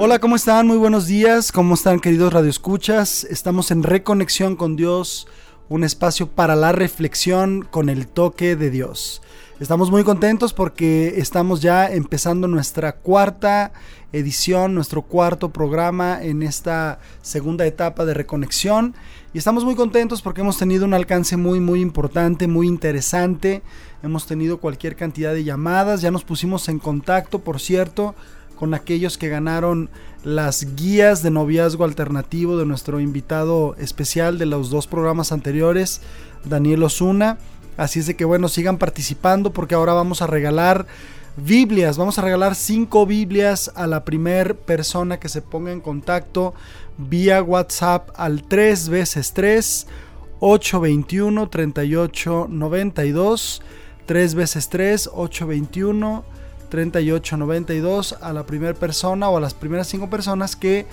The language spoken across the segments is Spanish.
Hola, ¿cómo están? Muy buenos días. ¿Cómo están, queridos radioescuchas? Estamos en Reconexión con Dios, un espacio para la reflexión con el toque de Dios. Estamos muy contentos porque estamos ya empezando nuestra cuarta edición, nuestro cuarto programa en esta segunda etapa de reconexión. Y estamos muy contentos porque hemos tenido un alcance muy, muy importante, muy interesante. Hemos tenido cualquier cantidad de llamadas, ya nos pusimos en contacto, por cierto, con aquellos que ganaron las guías de noviazgo alternativo de nuestro invitado especial de los dos programas anteriores, Daniel Osuna. Así es de que bueno, sigan participando porque ahora vamos a regalar Biblias. Vamos a regalar cinco Biblias a la primer persona que se ponga en contacto vía WhatsApp al 3 veces 3 821 3892 3 veces 3 821 3892 a la primera persona o a las primeras cinco personas que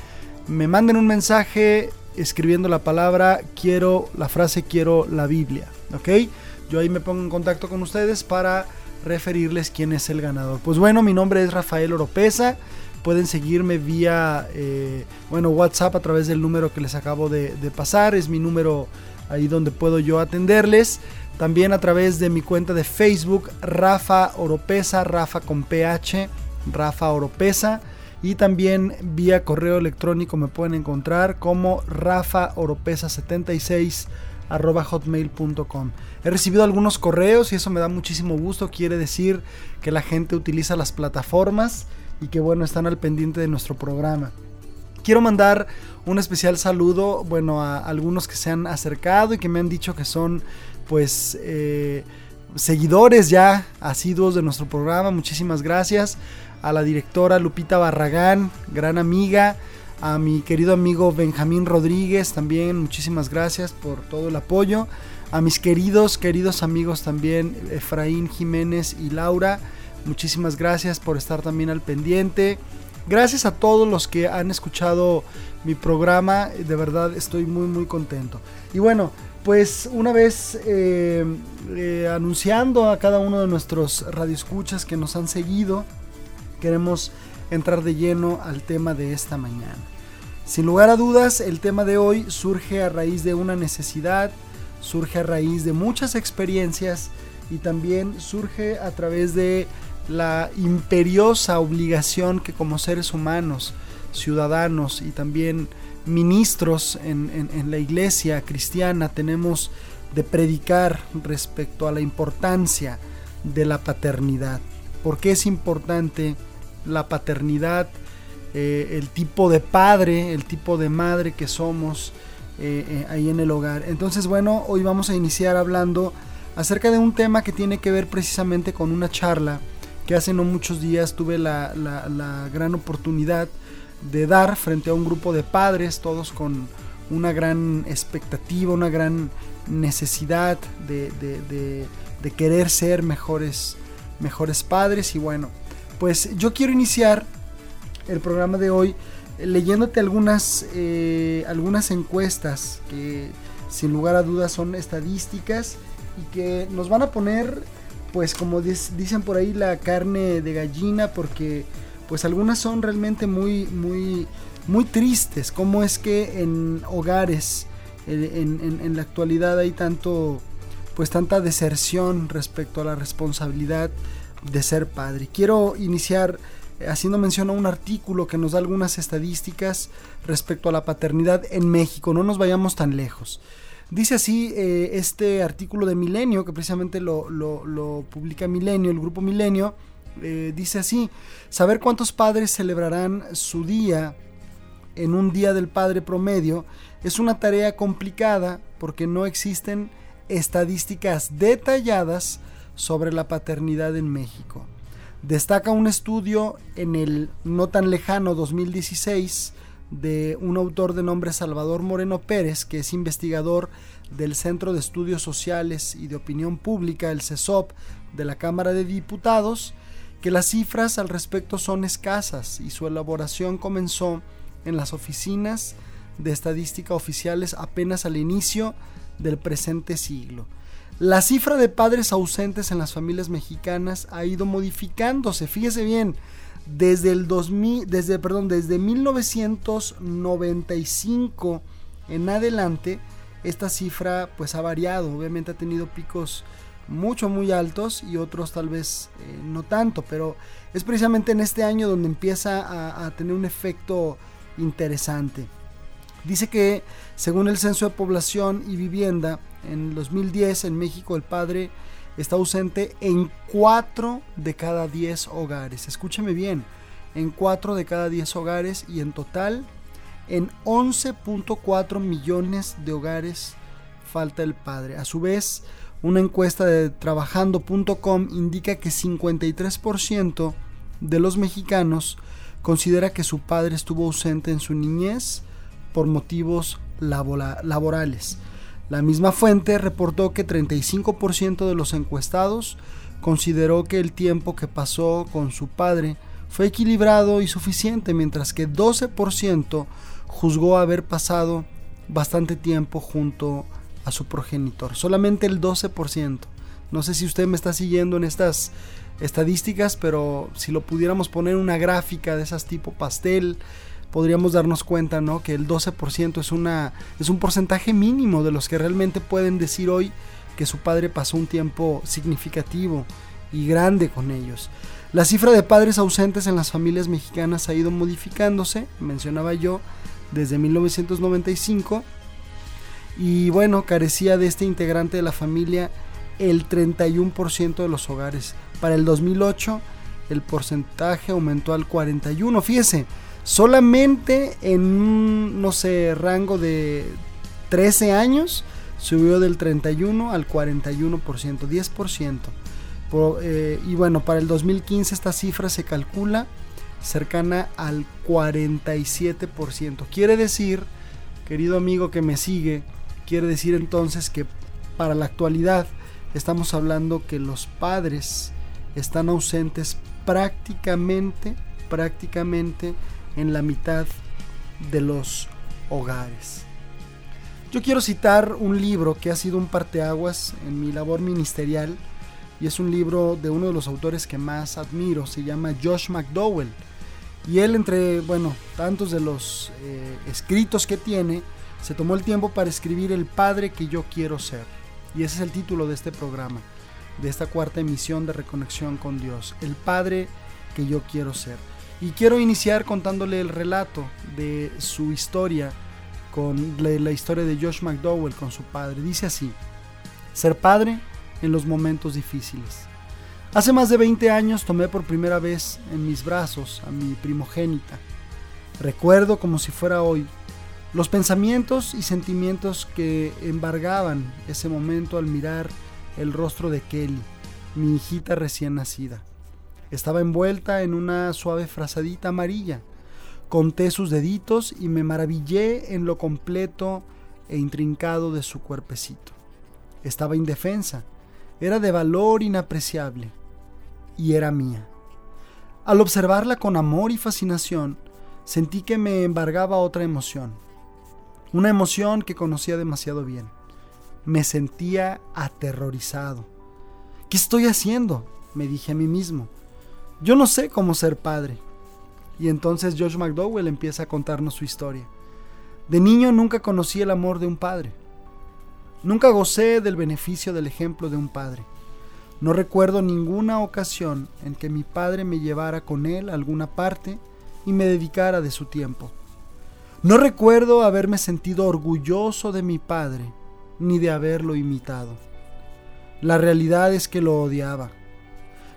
me manden un mensaje escribiendo la palabra quiero, la frase quiero la Biblia, ¿ok? Yo ahí me pongo en contacto con ustedes para referirles quién es el ganador. Pues bueno, mi nombre es Rafael Oropesa. Pueden seguirme vía, eh, bueno, WhatsApp a través del número que les acabo de, de pasar. Es mi número ahí donde puedo yo atenderles. También a través de mi cuenta de Facebook, Rafa Oropesa, Rafa con PH, Rafa Oropesa. Y también vía correo electrónico me pueden encontrar como Rafa Oropesa 76 arroba hotmail.com. He recibido algunos correos y eso me da muchísimo gusto. Quiere decir que la gente utiliza las plataformas y que bueno, están al pendiente de nuestro programa. Quiero mandar un especial saludo, bueno, a algunos que se han acercado y que me han dicho que son pues eh, seguidores ya asiduos de nuestro programa. Muchísimas gracias a la directora Lupita Barragán, gran amiga, a mi querido amigo Benjamín Rodríguez también, muchísimas gracias por todo el apoyo, a mis queridos, queridos amigos también Efraín Jiménez y Laura, muchísimas gracias por estar también al pendiente. Gracias a todos los que han escuchado mi programa, de verdad estoy muy muy contento. Y bueno, pues una vez eh, eh, anunciando a cada uno de nuestros radioescuchas que nos han seguido, queremos entrar de lleno al tema de esta mañana. Sin lugar a dudas, el tema de hoy surge a raíz de una necesidad, surge a raíz de muchas experiencias y también surge a través de la imperiosa obligación que como seres humanos, ciudadanos y también ministros en, la iglesia cristiana tenemos de predicar respecto a la importancia de la paternidad. ¿Por qué es importante la paternidad? Eh, el tipo de padre, el tipo de madre que somos eh, eh, ahí en el hogar. Entonces, bueno, hoy vamos a iniciar hablando acerca de un tema que tiene que ver precisamente con una charla que hace no muchos días tuve la, la gran oportunidad de dar frente a un grupo de padres, todos con una gran expectativa, una gran necesidad de, querer ser mejores, mejores padres. Y bueno, pues yo quiero iniciar el programa de hoy leyéndote algunas, eh, algunas encuestas que sin lugar a dudas son estadísticas y que nos van a poner, pues como dicen por ahí, la carne de gallina porque pues algunas son realmente muy, muy, muy tristes. Como es que en hogares, en, la actualidad hay tanto, pues tanta deserción respecto a la responsabilidad de ser padre. Quiero iniciar eh, haciendo mención a un artículo que nos da algunas estadísticas respecto a la paternidad en México. No nos vayamos tan lejos. Dice así eh, este artículo de Milenio, que precisamente lo, publica Milenio, el grupo Milenio, eh, dice así, saber cuántos padres celebrarán su día en un día del padre promedio es una tarea complicada porque no existen estadísticas detalladas sobre la paternidad en México. Destaca un estudio en el no tan lejano 2016 de un autor de nombre Salvador Moreno Pérez, que es investigador del Centro de Estudios Sociales y de Opinión Pública, el CESOP, de la Cámara de Diputados, que las cifras al respecto son escasas y su elaboración comenzó en las oficinas de estadística oficiales apenas al inicio del presente siglo. La cifra de padres ausentes en las familias mexicanas ha ido modificándose, fíjese bien, Desde el 2000, desde, perdón, desde 1995 en adelante, esta cifra pues ha variado. Obviamente ha tenido picos mucho muy altos y otros tal vez eh, no tanto, pero es precisamente en este año donde empieza a, a tener un efecto interesante. Dice que según el Censo de Población y Vivienda, en 2010 en México el padre está ausente en 4 de cada 10 hogares. Escúcheme bien, en 4 de cada 10 hogares y en total en 11.4 millones de hogares falta el padre. A su vez, una encuesta de trabajando.com indica que 53% de los mexicanos considera que su padre estuvo ausente en su niñez por motivos laborales. La misma fuente reportó que 35% de los encuestados consideró que el tiempo que pasó con su padre fue equilibrado y suficiente, mientras que 12% juzgó haber pasado bastante tiempo junto a su progenitor. Solamente el 12%. No sé si usted me está siguiendo en estas estadísticas, pero si lo pudiéramos poner una gráfica de esas tipo pastel, podríamos darnos cuenta ¿no? que el 12% es, una, es un porcentaje mínimo de los que realmente pueden decir hoy que su padre pasó un tiempo significativo y grande con ellos. La cifra de padres ausentes en las familias mexicanas ha ido modificándose, mencionaba yo, desde 1995 y bueno, carecía de este integrante de la familia el 31% de los hogares. Para el 2008 el porcentaje aumentó al 41. Fíjese, Solamente en un, no sé, rango de 13 años subió del 31 al 41%, 10%. Eh, y bueno, para el 2015 esta cifra se calcula cercana al 47%. Quiere decir, querido amigo que me sigue, quiere decir entonces que para la actualidad estamos hablando que los padres están ausentes prácticamente, prácticamente en la mitad de los hogares. Yo quiero citar un libro que ha sido un parteaguas en mi labor ministerial y es un libro de uno de los autores que más admiro, se llama Josh McDowell. Y él entre, bueno, tantos de los eh, escritos que tiene, se tomó el tiempo para escribir El Padre que yo quiero ser. Y ese es el título de este programa, de esta cuarta emisión de Reconexión con Dios. El Padre que yo quiero ser. Y quiero iniciar contándole el relato de su historia con la, historia de Josh McDowell con su padre. Dice así, ser padre en los momentos difíciles. Hace más de 20 años tomé por primera vez en mis brazos a mi primogénita. Recuerdo como si fuera hoy los pensamientos y sentimientos que embargaban ese momento al mirar el rostro de Kelly, mi hijita recién nacida. Estaba envuelta en una suave frazadita amarilla. Conté sus deditos y me maravillé en lo completo e intrincado de su cuerpecito. Estaba indefensa, era de valor inapreciable y era mía. Al observarla con amor y fascinación, sentí que me embargaba otra emoción, una emoción que conocía demasiado bien. Me sentía aterrorizado. ¿Qué estoy haciendo? me dije a mí mismo. Yo no sé cómo ser padre. Y entonces Josh McDowell empieza a contarnos su historia. De niño nunca conocí el amor de un padre. Nunca gocé del beneficio del ejemplo de un padre. No recuerdo ninguna ocasión en que mi padre me llevara con él a alguna parte y me dedicara de su tiempo. No recuerdo haberme sentido orgulloso de mi padre ni de haberlo imitado. La realidad es que lo odiaba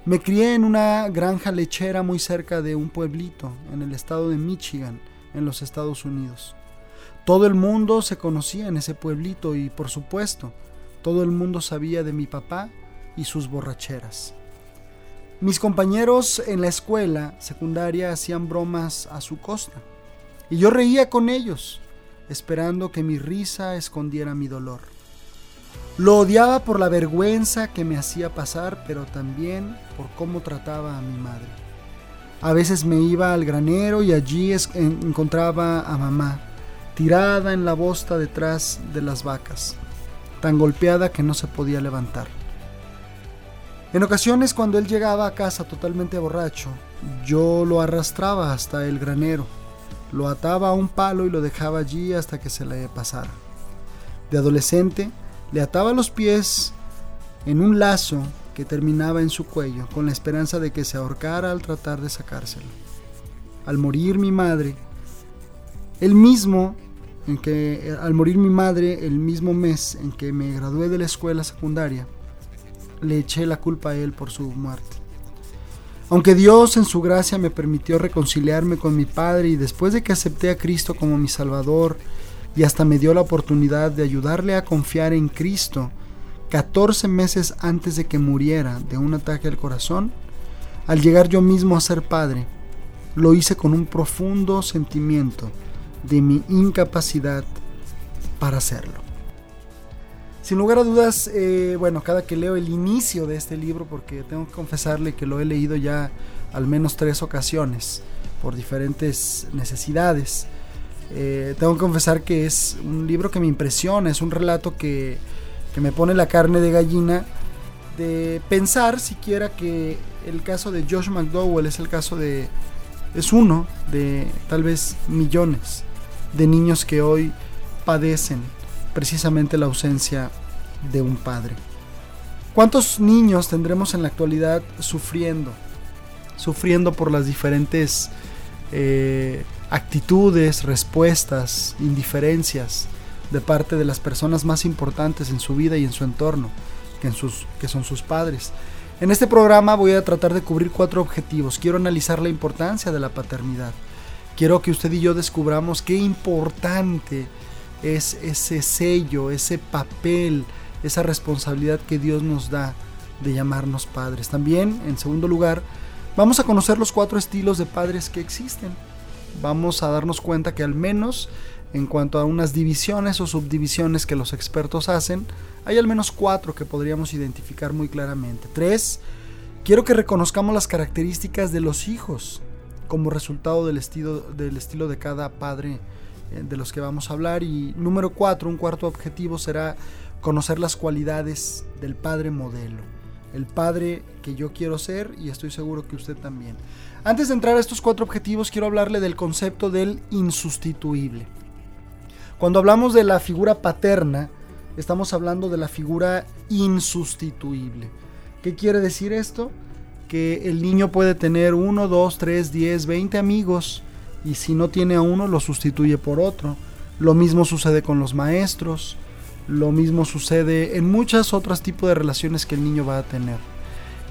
me crié en una granja lechera muy cerca de un pueblito en el estado de Michigan, en los Estados Unidos. Todo el mundo se conocía en ese pueblito y, por supuesto, todo el mundo sabía de mi papá y sus borracheras. Mis compañeros en la escuela secundaria hacían bromas a su costa y yo reía con ellos, esperando que mi risa escondiera mi dolor. Lo odiaba por la vergüenza que me hacía pasar, pero también por cómo trataba a mi madre. A veces me iba al granero y allí encontraba a mamá, tirada en la bosta detrás de las vacas, tan golpeada que no se podía levantar. En ocasiones cuando él llegaba a casa totalmente borracho, yo lo arrastraba hasta el granero, lo ataba a un palo y lo dejaba allí hasta que se le pasara. De adolescente, le ataba los pies en un lazo que terminaba en su cuello, con la esperanza de que se ahorcara al tratar de sacárselo. Al morir mi madre, el mismo en que al morir mi madre el mismo mes en que me gradué de la escuela secundaria, le eché la culpa a él por su muerte. Aunque Dios en su gracia me permitió reconciliarme con mi padre y después de que acepté a Cristo como mi Salvador y hasta me dio la oportunidad de ayudarle a confiar en Cristo, 14 meses antes de que muriera de un ataque al corazón, al llegar yo mismo a ser padre, lo hice con un profundo sentimiento de mi incapacidad para hacerlo. Sin lugar a dudas, eh, bueno, cada que leo el inicio de este libro, porque tengo que confesarle que lo he leído ya al menos tres ocasiones por diferentes necesidades, eh, tengo que confesar que es un libro que me impresiona, es un relato que que me pone la carne de gallina de pensar siquiera que el caso de Josh McDowell es el caso de es uno de tal vez millones de niños que hoy padecen precisamente la ausencia de un padre. ¿Cuántos niños tendremos en la actualidad sufriendo? Sufriendo por las diferentes eh, actitudes, respuestas, indiferencias de parte de las personas más importantes en su vida y en su entorno, que, son sus padres. En este programa voy a tratar de cubrir cuatro objetivos. Quiero analizar la importancia de la paternidad. Quiero que usted y yo descubramos qué importante es ese sello, ese papel, esa responsabilidad que Dios nos da de llamarnos padres. También, en segundo lugar, vamos a conocer los cuatro estilos de padres que existen. Vamos a darnos cuenta que al menos en cuanto a unas divisiones o subdivisiones que los expertos hacen, hay al menos cuatro que podríamos identificar muy claramente. Tres, quiero que reconozcamos las características de los hijos como resultado del estilo, del estilo de cada padre eh, de los que vamos a hablar. Y número cuatro, un cuarto objetivo será conocer las cualidades del padre modelo. El padre que yo quiero ser y estoy seguro que usted también. Antes de entrar a estos cuatro objetivos, quiero hablarle del concepto del insustituible. Cuando hablamos de la figura paterna, estamos hablando de la figura insustituible. ¿Qué quiere decir esto? Que el niño puede tener uno, dos, tres, diez, veinte amigos y si no tiene a uno lo sustituye por otro. Lo mismo sucede con los maestros, lo mismo sucede en muchos otros tipos de relaciones que el niño va a tener.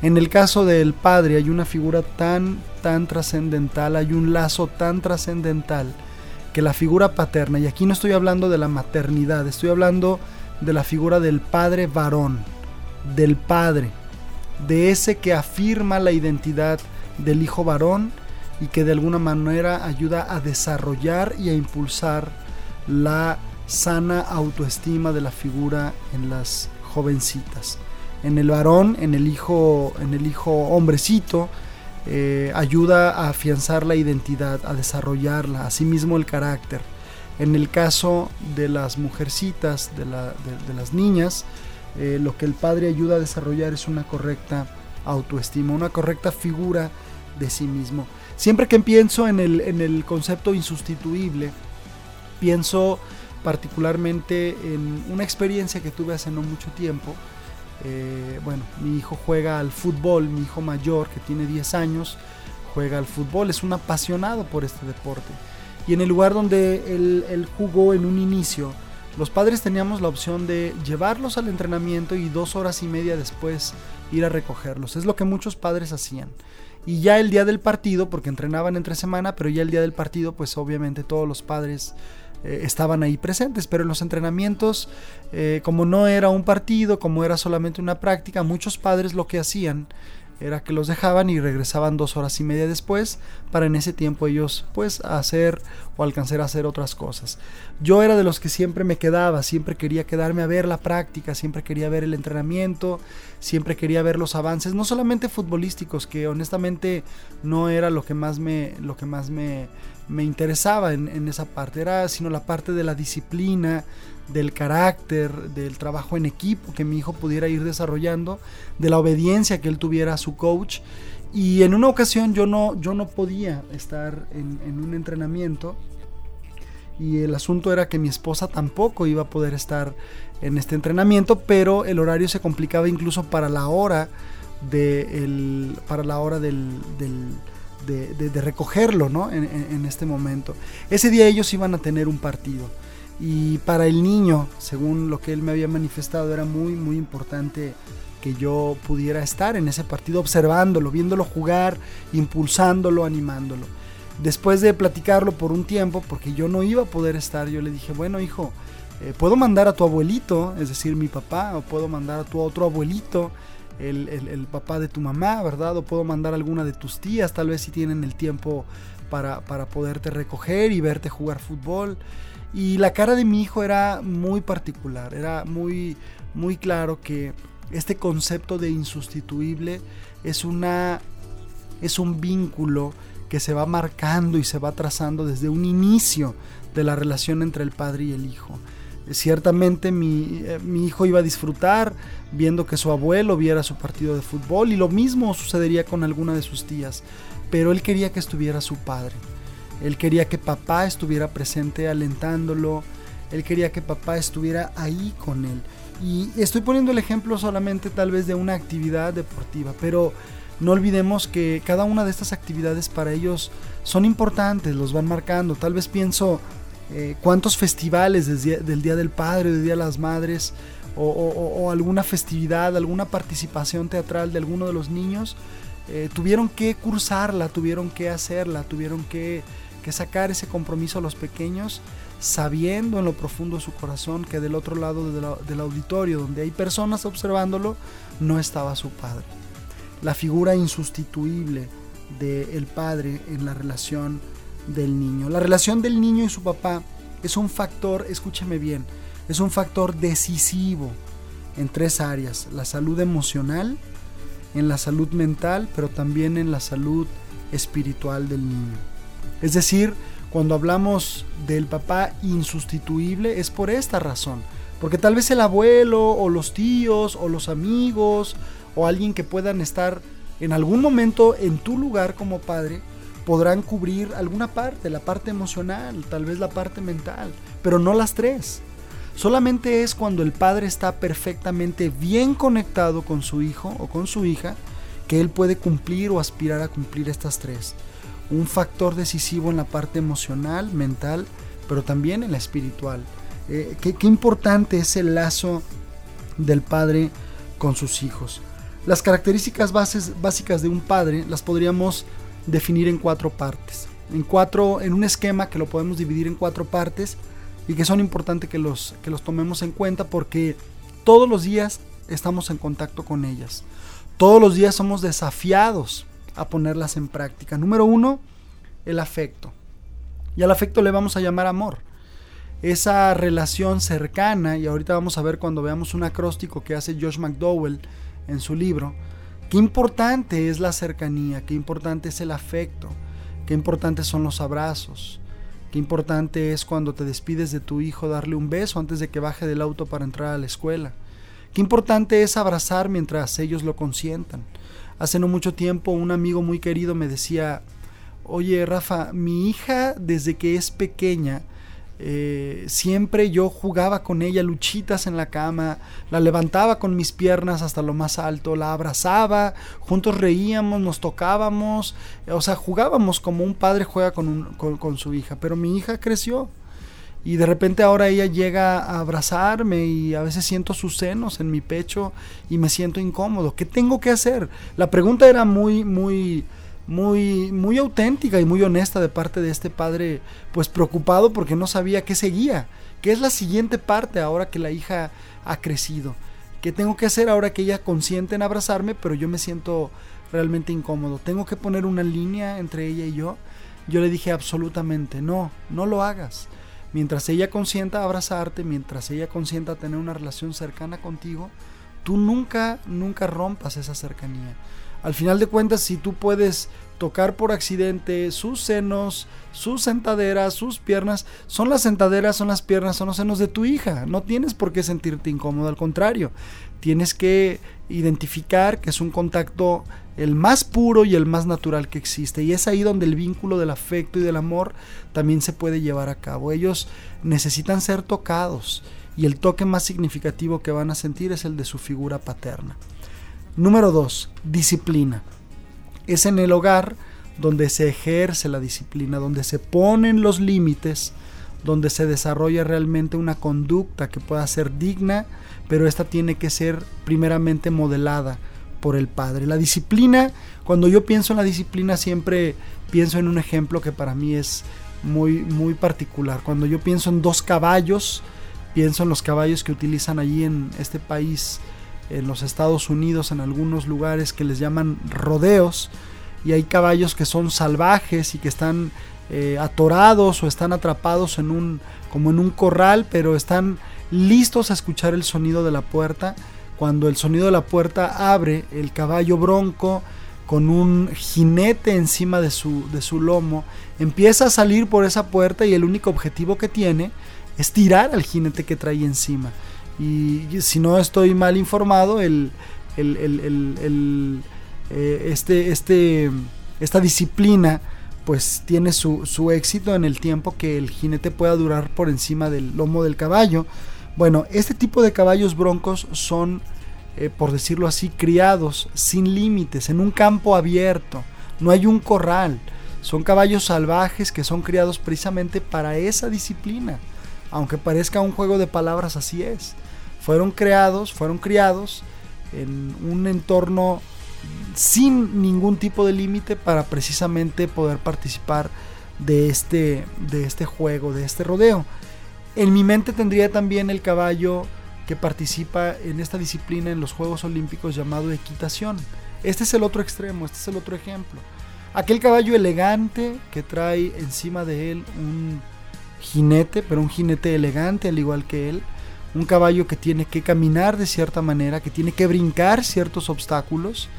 En el caso del padre hay una figura tan, tan trascendental, hay un lazo tan trascendental que la figura paterna, y aquí no estoy hablando de la maternidad, estoy hablando de la figura del padre varón, del padre, de ese que afirma la identidad del hijo varón y que de alguna manera ayuda a desarrollar y a impulsar la sana autoestima de la figura en las jovencitas. En el varón, en el hijo, en el hijo hombrecito, eh, ayuda a afianzar la identidad, a desarrollarla, asimismo el carácter. En el caso de las mujercitas, de, las niñas, eh, lo que el padre ayuda a desarrollar es una correcta autoestima, una correcta figura de sí mismo. Siempre que pienso en el, en el concepto insustituible, pienso particularmente en una experiencia que tuve hace no mucho tiempo, eh, bueno, mi hijo juega al fútbol, mi hijo mayor que tiene 10 años juega al fútbol, es un apasionado por este deporte. Y en el lugar donde él, jugó en un inicio, los padres teníamos la opción de llevarlos al entrenamiento y dos horas y media después ir a recogerlos. Es lo que muchos padres hacían. Y ya el día del partido, porque entrenaban entre semana, pero ya el día del partido, pues obviamente todos los padres eh, estaban ahí presentes, pero en los entrenamientos, eh, como no era un partido, como era solamente una práctica, muchos padres lo que hacían era que los dejaban y regresaban dos horas y media después para en ese tiempo ellos pues hacer o alcanzar a hacer otras cosas. Yo era de los que siempre me quedaba, siempre quería quedarme a ver la práctica, siempre quería ver el entrenamiento, siempre quería ver los avances, no solamente futbolísticos, que honestamente no era lo que más me, lo que más me, me interesaba en, esa parte, era sino la parte de la disciplina, del carácter, del trabajo en equipo que mi hijo pudiera ir desarrollando, de la obediencia que él tuviera a su coach. Y en una ocasión yo no, yo no podía estar en, un entrenamiento y el asunto era que mi esposa tampoco iba a poder estar en este entrenamiento, pero el horario se complicaba incluso para la hora de el, para la hora del de, recogerlo ¿no? En, en, este momento. Ese día ellos iban a tener un partido y para el niño, según lo que él me había manifestado, era muy muy importante que yo pudiera estar en ese partido observándolo, viéndolo jugar, impulsándolo, animándolo. Después de platicarlo por un tiempo, porque yo no iba a poder estar, yo le dije, bueno hijo, eh, puedo mandar a tu abuelito, es decir, mi papá, o puedo mandar a tu otro abuelito, el, el, papá de tu mamá, ¿verdad? O puedo mandar alguna de tus tías, tal vez si tienen el tiempo para, para poderte recoger y verte jugar fútbol. Y la cara de mi hijo era muy particular, era muy, muy claro que este concepto de insustituible es una es un vínculo que se va marcando y se va trazando desde un inicio de la relación entre el padre y el hijo. Ciertamente mi, eh, mi, hijo iba a disfrutar viendo que su abuelo viera su partido de fútbol y lo mismo sucedería con alguna de sus tías, pero él quería que estuviera su padre. Él quería que papá estuviera presente alentándolo, él quería que papá estuviera ahí con él. Y estoy poniendo el ejemplo solamente tal vez de una actividad deportiva, pero no olvidemos que cada una de estas actividades para ellos son importantes, los van marcando. Tal vez pienso eh, cuántos festivales desde, del Día del Padre, del Día de las Madres, o, alguna festividad, alguna participación teatral de alguno de los niños, eh, tuvieron que cursarla, tuvieron que hacerla, tuvieron que, sacar ese compromiso a los pequeños, sabiendo en lo profundo de su corazón que del otro lado de la, del auditorio, donde hay personas observándolo, no estaba su padre la figura insustituible del padre en la relación del niño. La relación del niño y su papá es un factor, escúcheme bien, es un factor decisivo en tres áreas, la salud emocional, en la salud mental, pero también en la salud espiritual del niño. Es decir, cuando hablamos del papá insustituible es por esta razón, porque tal vez el abuelo o los tíos o los amigos o alguien que puedan estar en algún momento en tu lugar como padre, podrán cubrir alguna parte, la parte emocional, tal vez la parte mental, pero no las tres. Solamente es cuando el padre está perfectamente bien conectado con su hijo o con su hija que él puede cumplir o aspirar a cumplir estas tres. Un factor decisivo en la parte emocional, mental, pero también en la espiritual. Eh, qué, qué importante es el lazo del padre con sus hijos. Las características bases, básicas de un padre las podríamos definir en cuatro partes. En, cuatro, en un esquema que lo podemos dividir en cuatro partes y que son importantes que los, que los tomemos en cuenta porque todos los días estamos en contacto con ellas. Todos los días somos desafiados a ponerlas en práctica. Número uno, el afecto. Y al afecto le vamos a llamar amor. Esa relación cercana, y ahorita vamos a ver cuando veamos un acróstico que hace Josh McDowell en su libro, qué importante es la cercanía, qué importante es el afecto, qué importantes son los abrazos, qué importante es cuando te despides de tu hijo darle un beso antes de que baje del auto para entrar a la escuela. Qué importante es abrazar mientras ellos lo consientan. Hace no mucho tiempo un amigo muy querido me decía, oye Rafa, mi hija desde que es pequeña, eh, siempre yo jugaba con ella luchitas en la cama, la levantaba con mis piernas hasta lo más alto, la abrazaba, juntos reíamos, nos tocábamos, o sea, jugábamos como un padre juega con, con, con su hija, pero mi hija creció y de repente ahora ella llega a abrazarme y a veces siento sus senos en mi pecho y me siento incómodo. ¿Qué tengo que hacer? La pregunta era muy, muy muy, muy auténtica y muy honesta de parte de este padre, pues preocupado porque no sabía qué seguía, qué es la siguiente parte ahora que la hija ha crecido, qué tengo que hacer ahora que ella consiente en abrazarme, pero yo me siento realmente incómodo, tengo que poner una línea entre ella y yo. Yo le dije absolutamente, no, no lo hagas. Mientras ella consienta abrazarte, mientras ella consienta tener una relación cercana contigo, tú nunca, nunca rompas esa cercanía Al final de cuentas, si tú puedes tocar por accidente sus senos, sus sentaderas, sus piernas, son las sentaderas, son las piernas, son los senos de tu hija. No tienes por qué sentirte incómodo, al contrario, tienes que identificar que es un contacto el más puro y el más natural que existe. Y es ahí donde el vínculo del afecto y del amor también se puede llevar a cabo. Ellos necesitan ser tocados y el toque más significativo que van a sentir es el de su figura paterna. Número 2. Disciplina. Es en el hogar donde se ejerce la disciplina, donde se ponen los límites, donde se desarrolla realmente una conducta que pueda ser digna, pero esta tiene que ser primeramente modelada por el padre. La disciplina, cuando yo pienso en la disciplina siempre pienso en un ejemplo que para mí es muy muy particular. Cuando yo pienso en dos caballos, pienso en los caballos que utilizan allí en este país en los Estados Unidos, en algunos lugares que les llaman rodeos, y hay caballos que son salvajes y que están eh, atorados o están atrapados en un, como en un corral, pero están listos a escuchar el sonido de la puerta. Cuando el sonido de la puerta abre, el caballo bronco con un jinete encima de su, de su lomo empieza a salir por esa puerta y el único objetivo que tiene es tirar al jinete que trae encima. Y si no estoy mal informado, el, el, eh, este, este, esta disciplina pues tiene su, su, éxito en el tiempo que el jinete pueda durar por encima del lomo del caballo. Bueno, este tipo de caballos broncos son, eh, por decirlo así, criados sin límites, en un campo abierto. No hay un corral. Son caballos salvajes que son criados precisamente para esa disciplina. Aunque parezca un juego de palabras, así es fueron creados, fueron criados en un entorno sin ningún tipo de límite para precisamente poder participar de este, de este juego, de este rodeo. En mi mente tendría también el caballo que participa en esta disciplina en los Juegos Olímpicos llamado equitación. Este es el otro extremo, este es el otro ejemplo. Aquel caballo elegante que trae encima de él un jinete, pero un jinete elegante al igual que él, un caballo que tiene que caminar de cierta manera, que tiene que brincar ciertos obstáculos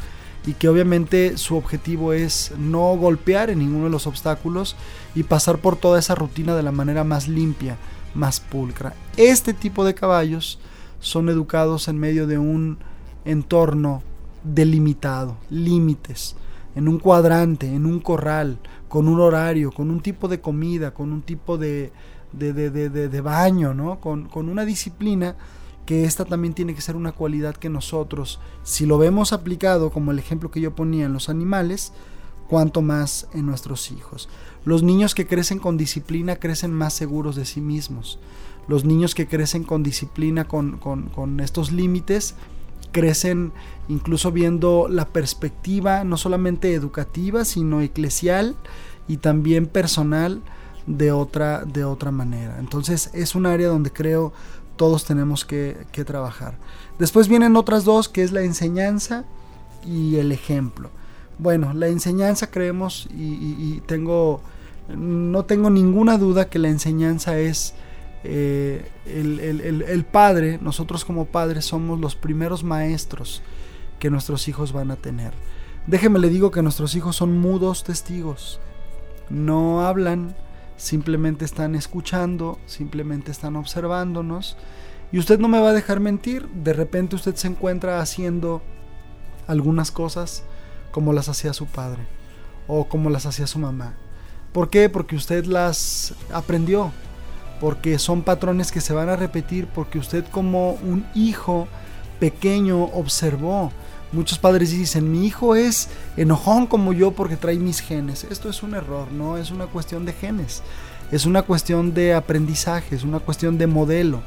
y que obviamente su objetivo es no golpear en ninguno de los obstáculos y pasar por toda esa rutina de la manera más limpia, más pulcra. Este tipo de caballos son educados en medio de un entorno delimitado, límites, en un cuadrante, en un corral, con un horario, con un tipo de comida, con un tipo de, de, de, de, de baño, ¿no? Con, con, una disciplina que esta también tiene que ser una cualidad que nosotros, si lo vemos aplicado como el ejemplo que yo ponía en los animales, cuanto más en nuestros hijos. Los niños que crecen con disciplina crecen más seguros de sí mismos. Los niños que crecen con disciplina, con, con, con estos límites, crecen incluso viendo la perspectiva no solamente educativa, sino eclesial y también personal de otra, de otra manera. Entonces es un área donde creo todos tenemos que, trabajar. Después vienen otras dos, que es la enseñanza y el ejemplo. Bueno, la enseñanza creemos y, tengo, no tengo ninguna duda que la enseñanza es eh, el, padre, nosotros como padres somos los primeros maestros que nuestros hijos van a tener. Déjeme le digo que nuestros hijos son mudos testigos, no hablan, simplemente están escuchando, simplemente están observándonos. Y usted no me va a dejar mentir, de repente usted se encuentra haciendo algunas cosas como las hacía su padre o como las hacía su mamá. ¿Por qué? Porque usted las aprendió, porque son patrones que se van a repetir, porque usted como un hijo pequeño observó, Muchos padres dicen, mi hijo es enojón como yo porque trae mis genes. Esto es un error, no es una cuestión de genes. Es una cuestión de aprendizaje, es una cuestión de modelo.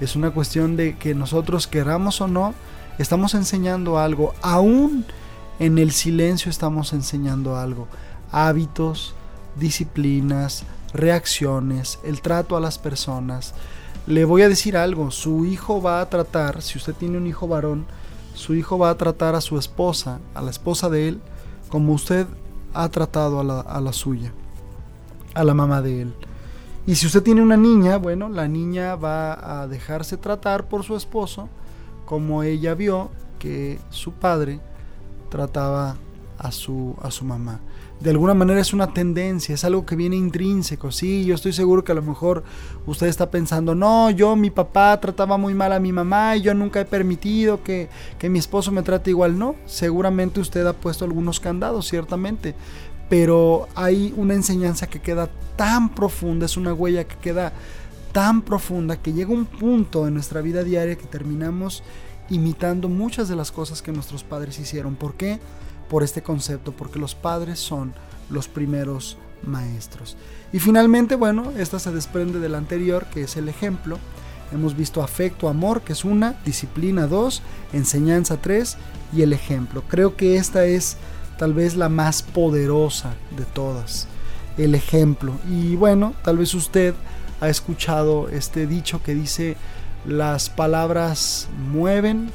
Es una cuestión de que nosotros queramos o no, estamos enseñando algo. Aún en el silencio estamos enseñando algo. Hábitos, disciplinas, reacciones, el trato a las personas. Le voy a decir algo, su hijo va a tratar, si usted tiene un hijo varón, su hijo va a tratar a su esposa, a la esposa de él, como usted ha tratado a la, suya, a la mamá de él. Y si usted tiene una niña, bueno, la niña va a dejarse tratar por su esposo como ella vio que su padre trataba a su, a su mamá. De alguna manera es una tendencia, es algo que viene intrínseco. Sí, yo estoy seguro que a lo mejor usted está pensando, no, yo, mi papá trataba muy mal a mi mamá y yo nunca he permitido que, que mi esposo me trate igual. No, seguramente usted ha puesto algunos candados, ciertamente. Pero hay una enseñanza que queda tan profunda, es una huella que queda tan profunda que llega un punto en nuestra vida diaria que terminamos imitando muchas de las cosas que nuestros padres hicieron. ¿Por qué? Por este concepto, porque los padres son los primeros maestros. Y finalmente, bueno, esta se desprende del anterior, que es el ejemplo. Hemos visto afecto, amor, que es una, disciplina dos, enseñanza tres y el ejemplo. Creo que esta es tal vez la más poderosa de todas, el ejemplo. Y bueno, tal vez usted ha escuchado este dicho que dice, las palabras mueven,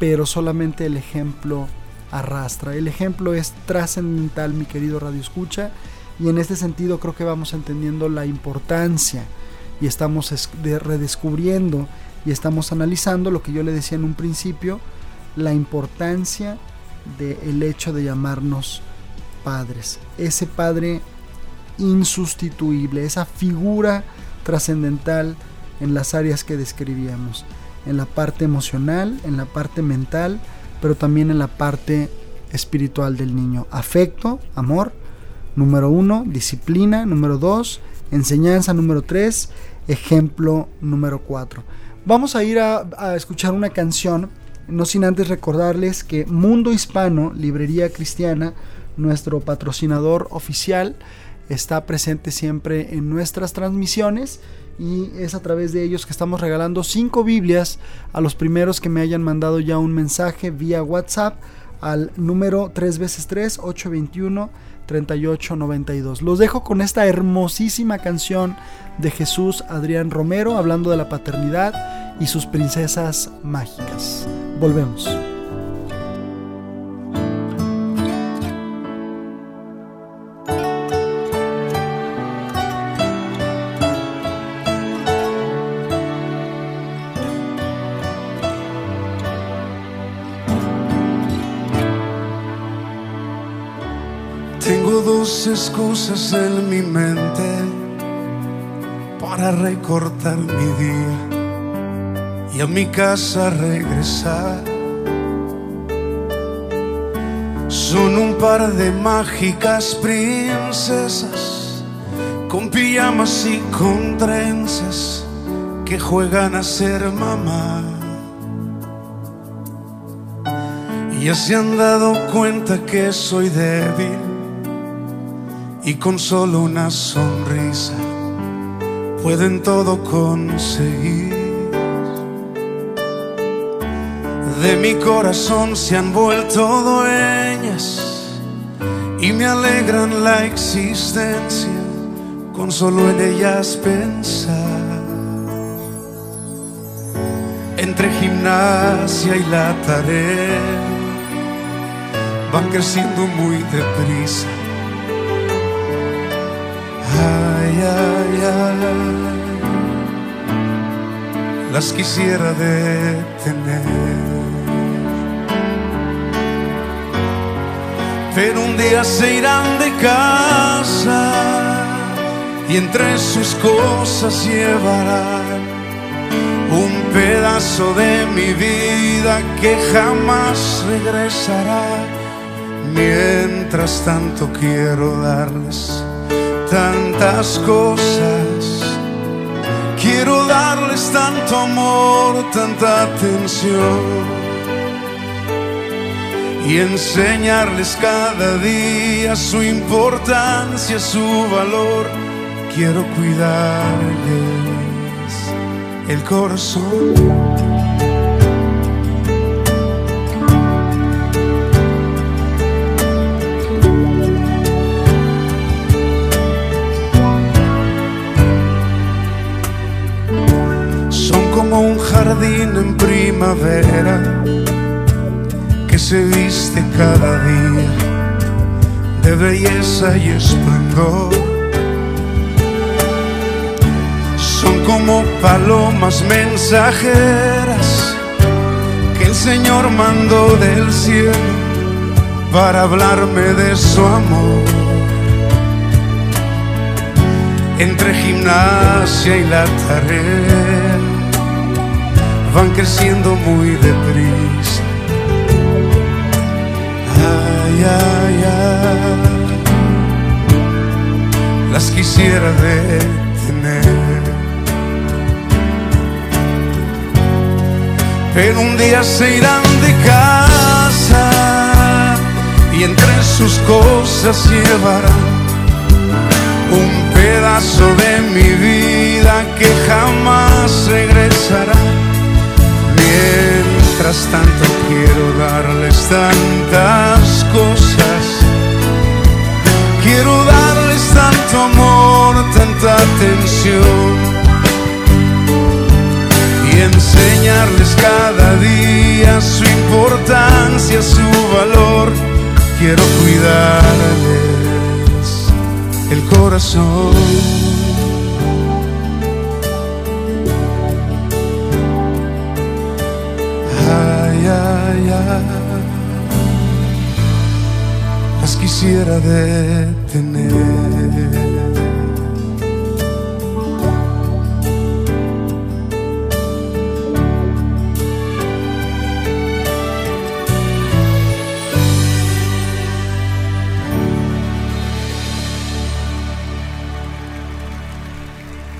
pero solamente el ejemplo arrastra. El ejemplo es trascendental, mi querido Radio Escucha, y en este sentido creo que vamos entendiendo la importancia y estamos redescubriendo y estamos analizando lo que yo le decía en un principio, la importancia del hecho de llamarnos padres. Ese padre insustituible, esa figura trascendental en las áreas que describíamos, en la parte emocional, en la parte mental, pero también en la parte espiritual del niño. Afecto, amor, número uno, disciplina, número dos, enseñanza, número tres, ejemplo, número cuatro. Vamos a ir a, a escuchar una canción, no sin antes recordarles que Mundo Hispano, Librería Cristiana, nuestro patrocinador oficial, está presente siempre en nuestras transmisiones y es a través de ellos que estamos regalando cinco Biblias a los primeros que me hayan mandado ya un mensaje vía WhatsApp al número 3 veces 3 821 3892. Los dejo con esta hermosísima canción de Jesús Adrián Romero hablando de la paternidad y sus princesas mágicas. Volvemos. Excusas en mi mente para recortar mi día y a mi casa regresar. Son un par de mágicas princesas con pijamas y con trenzas que juegan a ser mamá. Y ya se han dado cuenta que soy débil y con solo una sonrisa pueden todo conseguir. De mi corazón se han vuelto dueñas y me alegran la existencia con solo en ellas pensar. Entre gimnasia y la tarea van creciendo muy deprisa las quisiera detener. Pero un día se irán de casa y entre sus cosas llevarán un pedazo de mi vida que jamás regresará. Mientras tanto quiero darles tantas cosas. Quiero darles tanto amor, tanta atención. Y enseñarles cada día su importancia, su valor. Quiero cuidarles el corazón. Jardín en primavera que se viste cada día de belleza y esplendor. Son como palomas mensajeras que el Señor mandó del cielo para hablarme de su amor. Entre gimnasia y la tarea van creciendo muy deprisa. Ay, ay, ay, las quisiera detener. Pero un día se irán de casa y entre sus cosas llevarán un pedazo de mi vida que jamás regresará. Mientras tanto quiero darles tantas cosas, quiero darles tanto amor, tanta atención y enseñarles cada día su importancia, su valor. Quiero cuidarles el corazón.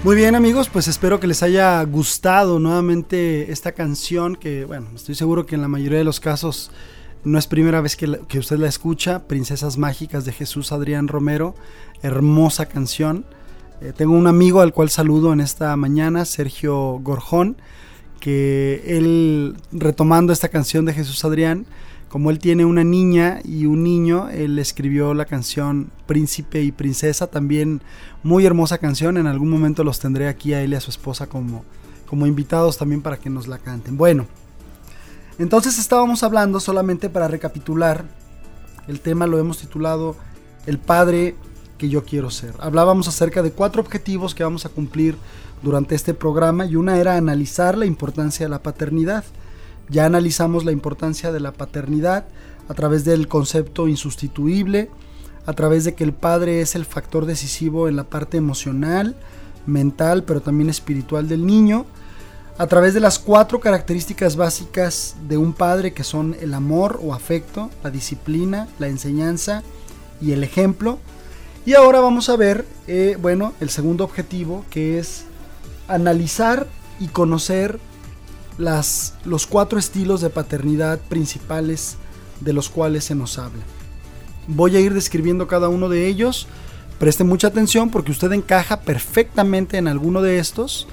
Muy bien amigos, pues espero que les haya gustado nuevamente esta canción que, bueno, estoy seguro que en la mayoría de los casos no es primera vez que, usted la escucha, Princesas Mágicas de Jesús Adrián Romero, hermosa canción. Eh, tengo un amigo al cual saludo en esta mañana, Sergio Gorjón, que él, retomando esta canción de Jesús Adrián, como él tiene una niña y un niño, él escribió la canción Príncipe y Princesa, también muy hermosa canción. En algún momento los tendré aquí a él y a su esposa como, como invitados también para que nos la canten. Bueno, entonces estábamos hablando solamente para recapitular. El tema lo hemos titulado El Padre que yo quiero ser. Hablábamos acerca de cuatro objetivos que vamos a cumplir durante este programa y una era analizar la importancia de la paternidad. Ya analizamos la importancia de la paternidad a través del concepto insustituible, a través de que el padre es el factor decisivo en la parte emocional, mental, pero también espiritual del niño, a través de las cuatro características básicas de un padre que son el amor o afecto, la disciplina, la enseñanza y el ejemplo. Y ahora vamos a ver, eh, bueno, el segundo objetivo que es analizar y conocer las, los cuatro estilos de paternidad principales de los cuales se nos habla. Voy a ir describiendo cada uno de ellos. Preste mucha atención porque usted encaja perfectamente en alguno de estos.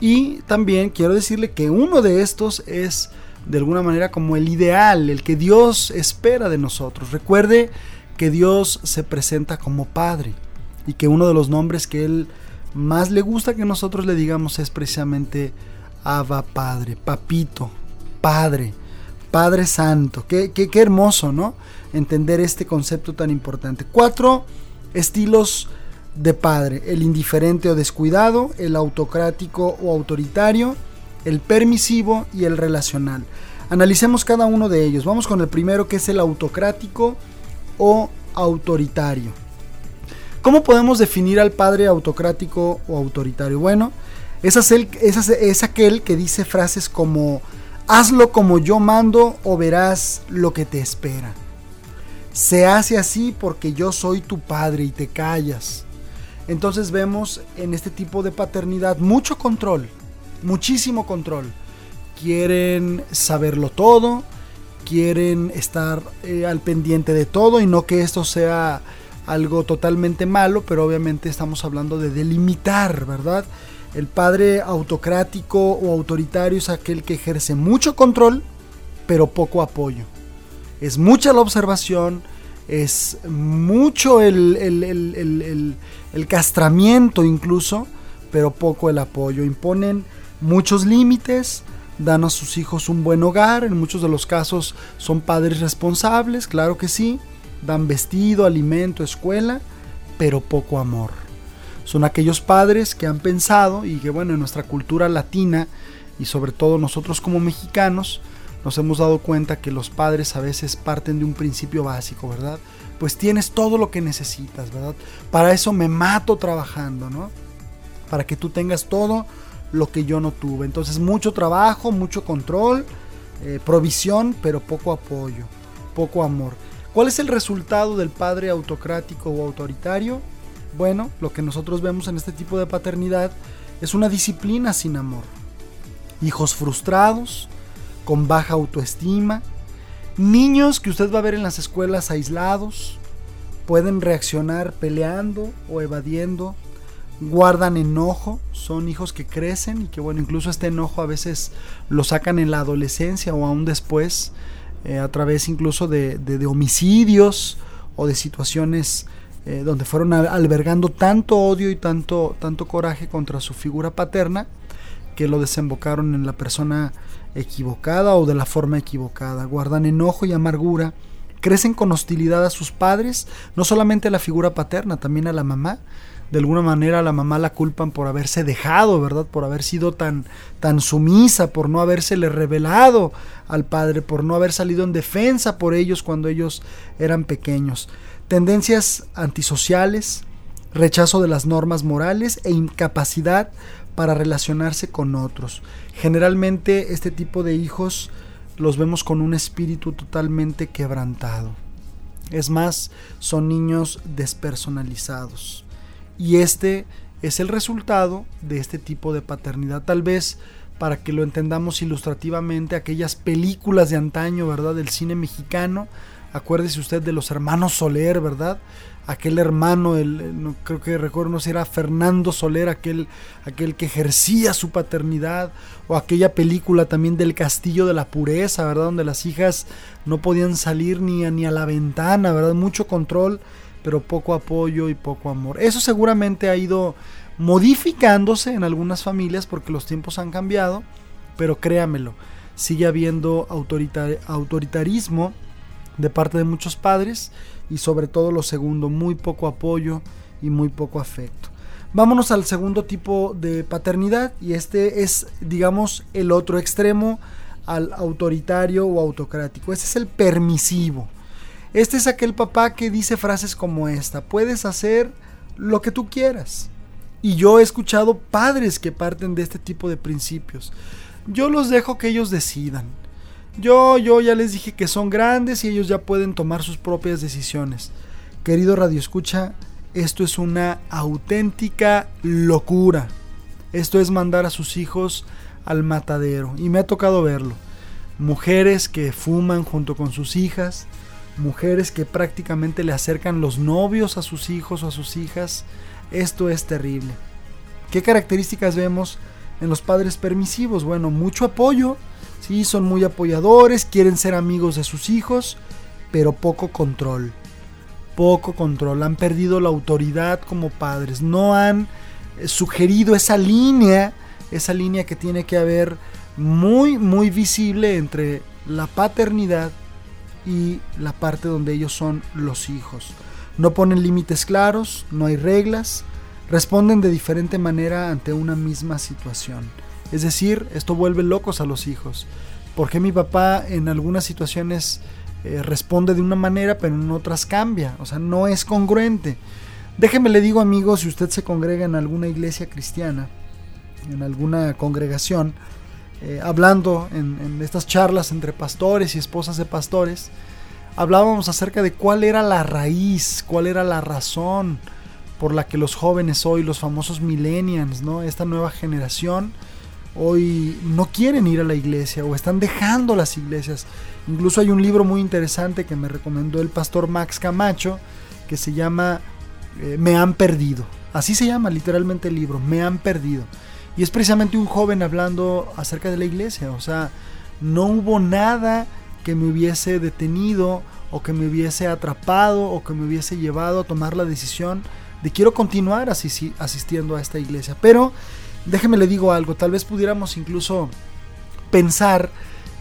Y también quiero decirle que uno de estos es de alguna manera como el ideal, el que Dios espera de nosotros. Recuerde que Dios se presenta como Padre y que uno de los nombres que Él más le gusta que nosotros le digamos es precisamente Abba Padre, Papito, Padre, Padre Santo. Qué, qué, qué hermoso, ¿no? Entender este concepto tan importante. Cuatro estilos de padre. El indiferente o descuidado, el autocrático o autoritario, el permisivo y el relacional. Analicemos cada uno de ellos. Vamos con el primero que es el autocrático o autoritario. ¿Cómo podemos definir al padre autocrático o autoritario? Bueno, es, aquel que dice frases como, hazlo como yo mando o verás lo que te espera. Se hace así porque yo soy tu padre y te callas. Entonces vemos en este tipo de paternidad mucho control, muchísimo control. Quieren saberlo todo, quieren estar eh, al pendiente de todo y no que esto sea algo totalmente malo, pero obviamente estamos hablando de delimitar, ¿verdad? El padre autocrático o autoritario es aquel que ejerce mucho control, pero poco apoyo. Es mucha la observación, es mucho el, el, castramiento incluso, pero poco el apoyo. Imponen muchos límites, dan a sus hijos un buen hogar, en muchos de los casos son padres responsables, claro que sí, dan vestido, alimento, escuela, pero poco amor son aquellos padres que han pensado y que bueno, en nuestra cultura latina y sobre todo nosotros como mexicanos, nos hemos dado cuenta que los padres a veces parten de un principio básico, ¿verdad? Pues tienes todo lo que necesitas, ¿verdad? Para eso me mato trabajando, ¿no? Para que tú tengas todo lo que yo no tuve. Entonces mucho trabajo, mucho control, eh, provisión, pero poco apoyo, poco amor. ¿Cuál es el resultado del padre autocrático o autoritario? Bueno, lo que nosotros vemos en este tipo de paternidad es una disciplina sin amor. Hijos frustrados, con baja autoestima, niños que usted va a ver en las escuelas aislados, pueden reaccionar peleando o evadiendo, guardan enojo, son hijos que crecen y que bueno, incluso este enojo a veces lo sacan en la adolescencia o aún después, eh, a través incluso de, homicidios o de situaciones eh, donde fueron albergando tanto odio y tanto, tanto coraje contra su figura paterna que lo desembocaron en la persona equivocada o de la forma equivocada. Guardan enojo y amargura, crecen con hostilidad a sus padres, no solamente a la figura paterna, también a la mamá de alguna manera a la mamá la culpan por haberse dejado, ¿verdad? Por haber sido tan, tan sumisa, por no habérsele revelado al padre, por no haber salido en defensa por ellos cuando ellos eran pequeños. Tendencias antisociales, rechazo de las normas morales e incapacidad para relacionarse con otros. Generalmente este tipo de hijos los vemos con un espíritu totalmente quebrantado. Es más, son niños despersonalizados. Y este es el resultado de este tipo de paternidad. Tal vez para que lo entendamos ilustrativamente, aquellas películas de antaño, ¿verdad? Del cine mexicano. Acuérdese usted de los hermanos Soler, ¿verdad? Aquel hermano, el, no, creo que recuerdo, no sé, era Fernando Soler, aquel, aquel que ejercía su paternidad, o aquella película también del Castillo de la Pureza, ¿verdad? Donde las hijas no podían salir ni ni a la ventana, ¿verdad? Mucho control pero poco apoyo y poco amor. Eso seguramente ha ido modificándose en algunas familias porque los tiempos han cambiado, pero créamelo, sigue habiendo autoritarismo de parte de muchos padres y sobre todo lo segundo, muy poco apoyo y muy poco afecto. Vámonos al segundo tipo de paternidad y este es, digamos, el otro extremo al autoritario o autocrático. Este es el permisivo. Este es aquel papá que dice frases como esta, puedes hacer lo que tú quieras. Y yo he escuchado padres que parten de este tipo de principios. Yo los dejo que ellos decidan. Yo, yo ya les dije que son grandes y ellos ya pueden tomar sus propias decisiones. Querido Radio Escucha, esto es una auténtica locura. Esto es mandar a sus hijos al matadero. Y me ha tocado verlo. Mujeres que fuman junto con sus hijas, mujeres que prácticamente le acercan los novios a sus hijos o a sus hijas. Esto es terrible. ¿Qué características vemos en los padres permisivos? Bueno, mucho apoyo, sí, son muy apoyadores, quieren ser amigos de sus hijos, pero poco control. Poco control, han perdido la autoridad como padres, no han eh, sugerido esa línea, esa línea que tiene que haber muy, muy visible entre la paternidad y la parte donde ellos son los hijos. No ponen límites claros, no hay reglas, responden de diferente manera ante una misma situación. Es decir, esto vuelve locos a los hijos. Porque mi papá en algunas situaciones eh, responde de una manera, pero en otras cambia? O sea, no es congruente. Déjeme le digo, amigos, si usted se congrega en alguna iglesia cristiana, en alguna congregación, eh, hablando en, estas charlas entre pastores y esposas de pastores, hablábamos acerca de cuál era la raíz, cuál era la razón por la que los jóvenes hoy, los famosos millennials, ¿no? esta nueva generación, hoy no quieren ir a la iglesia o están dejando las iglesias. Incluso hay un libro muy interesante que me recomendó el pastor Max Camacho que se llama eh, Me han perdido. Así se llama literalmente el libro, Me han perdido. Y es precisamente un joven hablando acerca de la iglesia. O sea, no hubo nada que me hubiese detenido o que me hubiese atrapado o que me hubiese llevado a tomar la decisión de quiero continuar asistiendo a esta iglesia. Pero déjeme le digo algo, tal vez pudiéramos incluso pensar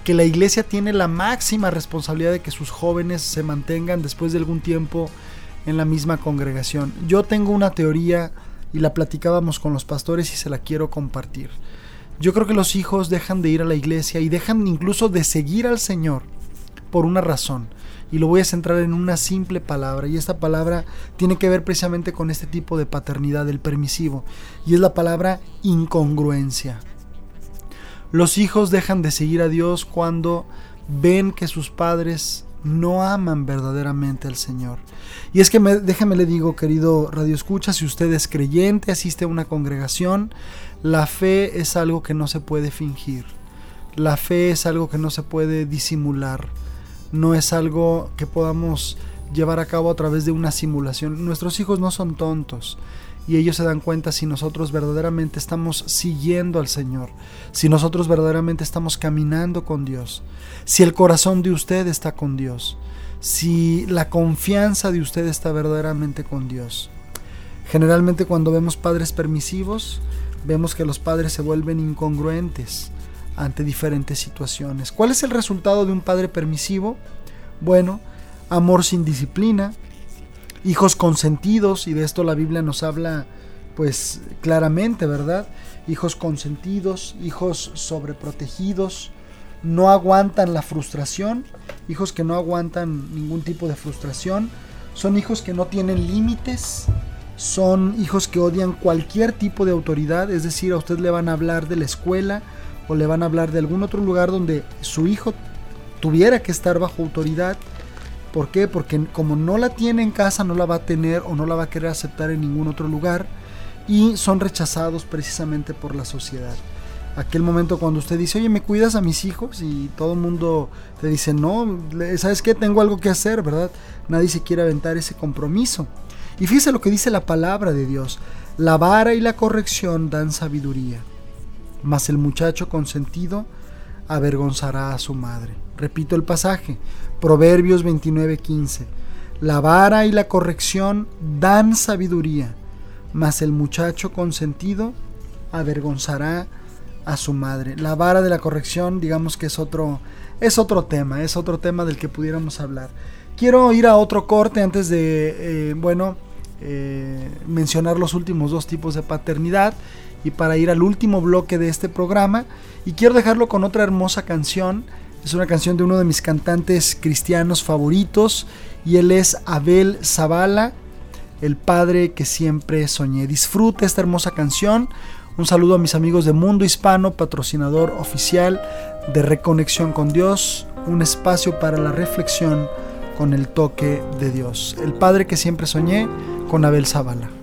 que la iglesia tiene la máxima responsabilidad de que sus jóvenes se mantengan después de algún tiempo en la misma congregación. Yo tengo una teoría y la platicábamos con los pastores y se la quiero compartir. Yo creo que los hijos dejan de ir a la iglesia y dejan incluso de seguir al Señor por una razón. Y lo voy a centrar en una simple palabra. Y esta palabra tiene que ver precisamente con este tipo de paternidad, del permisivo. Y es la palabra incongruencia. Los hijos dejan de seguir a Dios cuando ven que sus padres no aman verdaderamente al Señor. Y es que me, déjeme le digo, querido Radio Escucha, si usted es creyente, asiste a una congregación, la fe es algo que no se puede fingir. La fe es algo que no se puede disimular. No es algo que podamos llevar a cabo a través de una simulación. Nuestros hijos no son tontos y ellos se dan cuenta si nosotros verdaderamente estamos siguiendo al Señor, si nosotros verdaderamente estamos caminando con Dios, si el corazón de usted está con Dios, si la confianza de usted está verdaderamente con Dios. Generalmente cuando vemos padres permisivos, vemos que los padres se vuelven incongruentes ante diferentes situaciones. ¿Cuál es el resultado de un padre permisivo? Bueno, amor sin disciplina, hijos consentidos, y de esto la Biblia nos habla pues claramente, ¿verdad? Hijos consentidos, hijos sobreprotegidos, no aguantan la frustración, hijos que no aguantan ningún tipo de frustración, son hijos que no tienen límites, son hijos que odian cualquier tipo de autoridad, es decir, a usted le van a hablar de la escuela le van a hablar de algún otro lugar donde su hijo tuviera que estar bajo autoridad ¿Por qué? Porque como no la tiene en casa, no la va a tener o no la va a querer aceptar en ningún otro lugar y son rechazados precisamente por la sociedad. Aquel momento cuando usted dice, oye, ¿me cuidas a mis hijos? Y todo el mundo te dice, no, ¿sabes qué? Tengo algo que hacer, ¿verdad? Nadie se quiere aventar ese compromiso. Y fíjese lo que dice la palabra de Dios. La vara y la corrección dan sabiduría, mas el muchacho consentido avergonzará a su madre. Repito el pasaje, Proverbios 29:15. La vara y la corrección dan sabiduría, mas el muchacho consentido avergonzará a su madre. La vara de la corrección, digamos que es otro es otro tema, es otro tema del que pudiéramos hablar. Quiero ir a otro corte antes de, eh, bueno, eh, mencionar los últimos dos tipos de paternidad y para ir al último bloque de este programa. Y quiero dejarlo con otra hermosa canción. Es una canción de uno de mis cantantes cristianos favoritos y él es Abel Zavala, el padre que siempre soñé. Disfrute esta hermosa canción. Un saludo a mis amigos de Mundo Hispano, patrocinador oficial de Reconexión con Dios, un espacio para la reflexión con el toque de Dios. El padre que siempre soñé con Abel Zavala.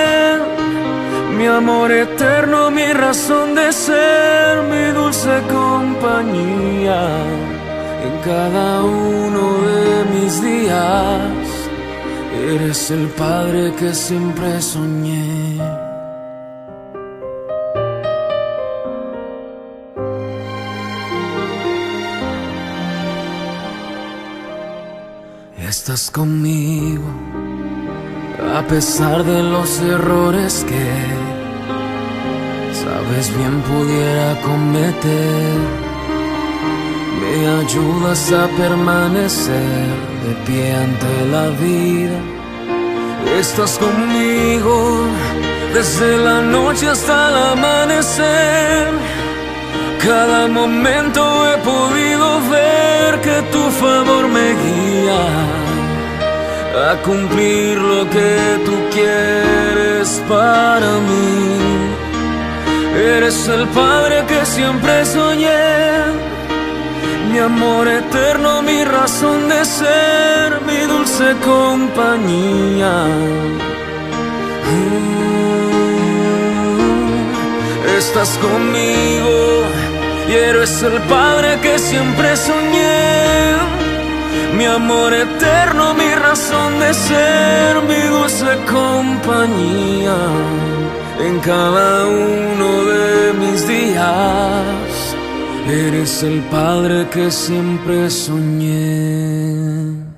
mi amor eterno, mi razón de ser, mi dulce compañía en cada uno de mis días. Eres el padre que siempre soñé. Estás conmigo a pesar de los errores que sabes bien pudiera cometer. Me ayudas a permanecer de pie ante la vida. Estás conmigo desde la noche hasta el amanecer. Cada momento he podido ver que tu favor me guía a cumplir lo que tú quieres para mí. Eres el padre que siempre soñé, mi amor eterno, mi razón de ser, mi dulce compañía. Mm, estás conmigo y eres el padre que siempre soñé, mi amor eterno, mi razón de ser, mi dulce compañía en cada uno de mis días. Eres el padre que siempre soñé.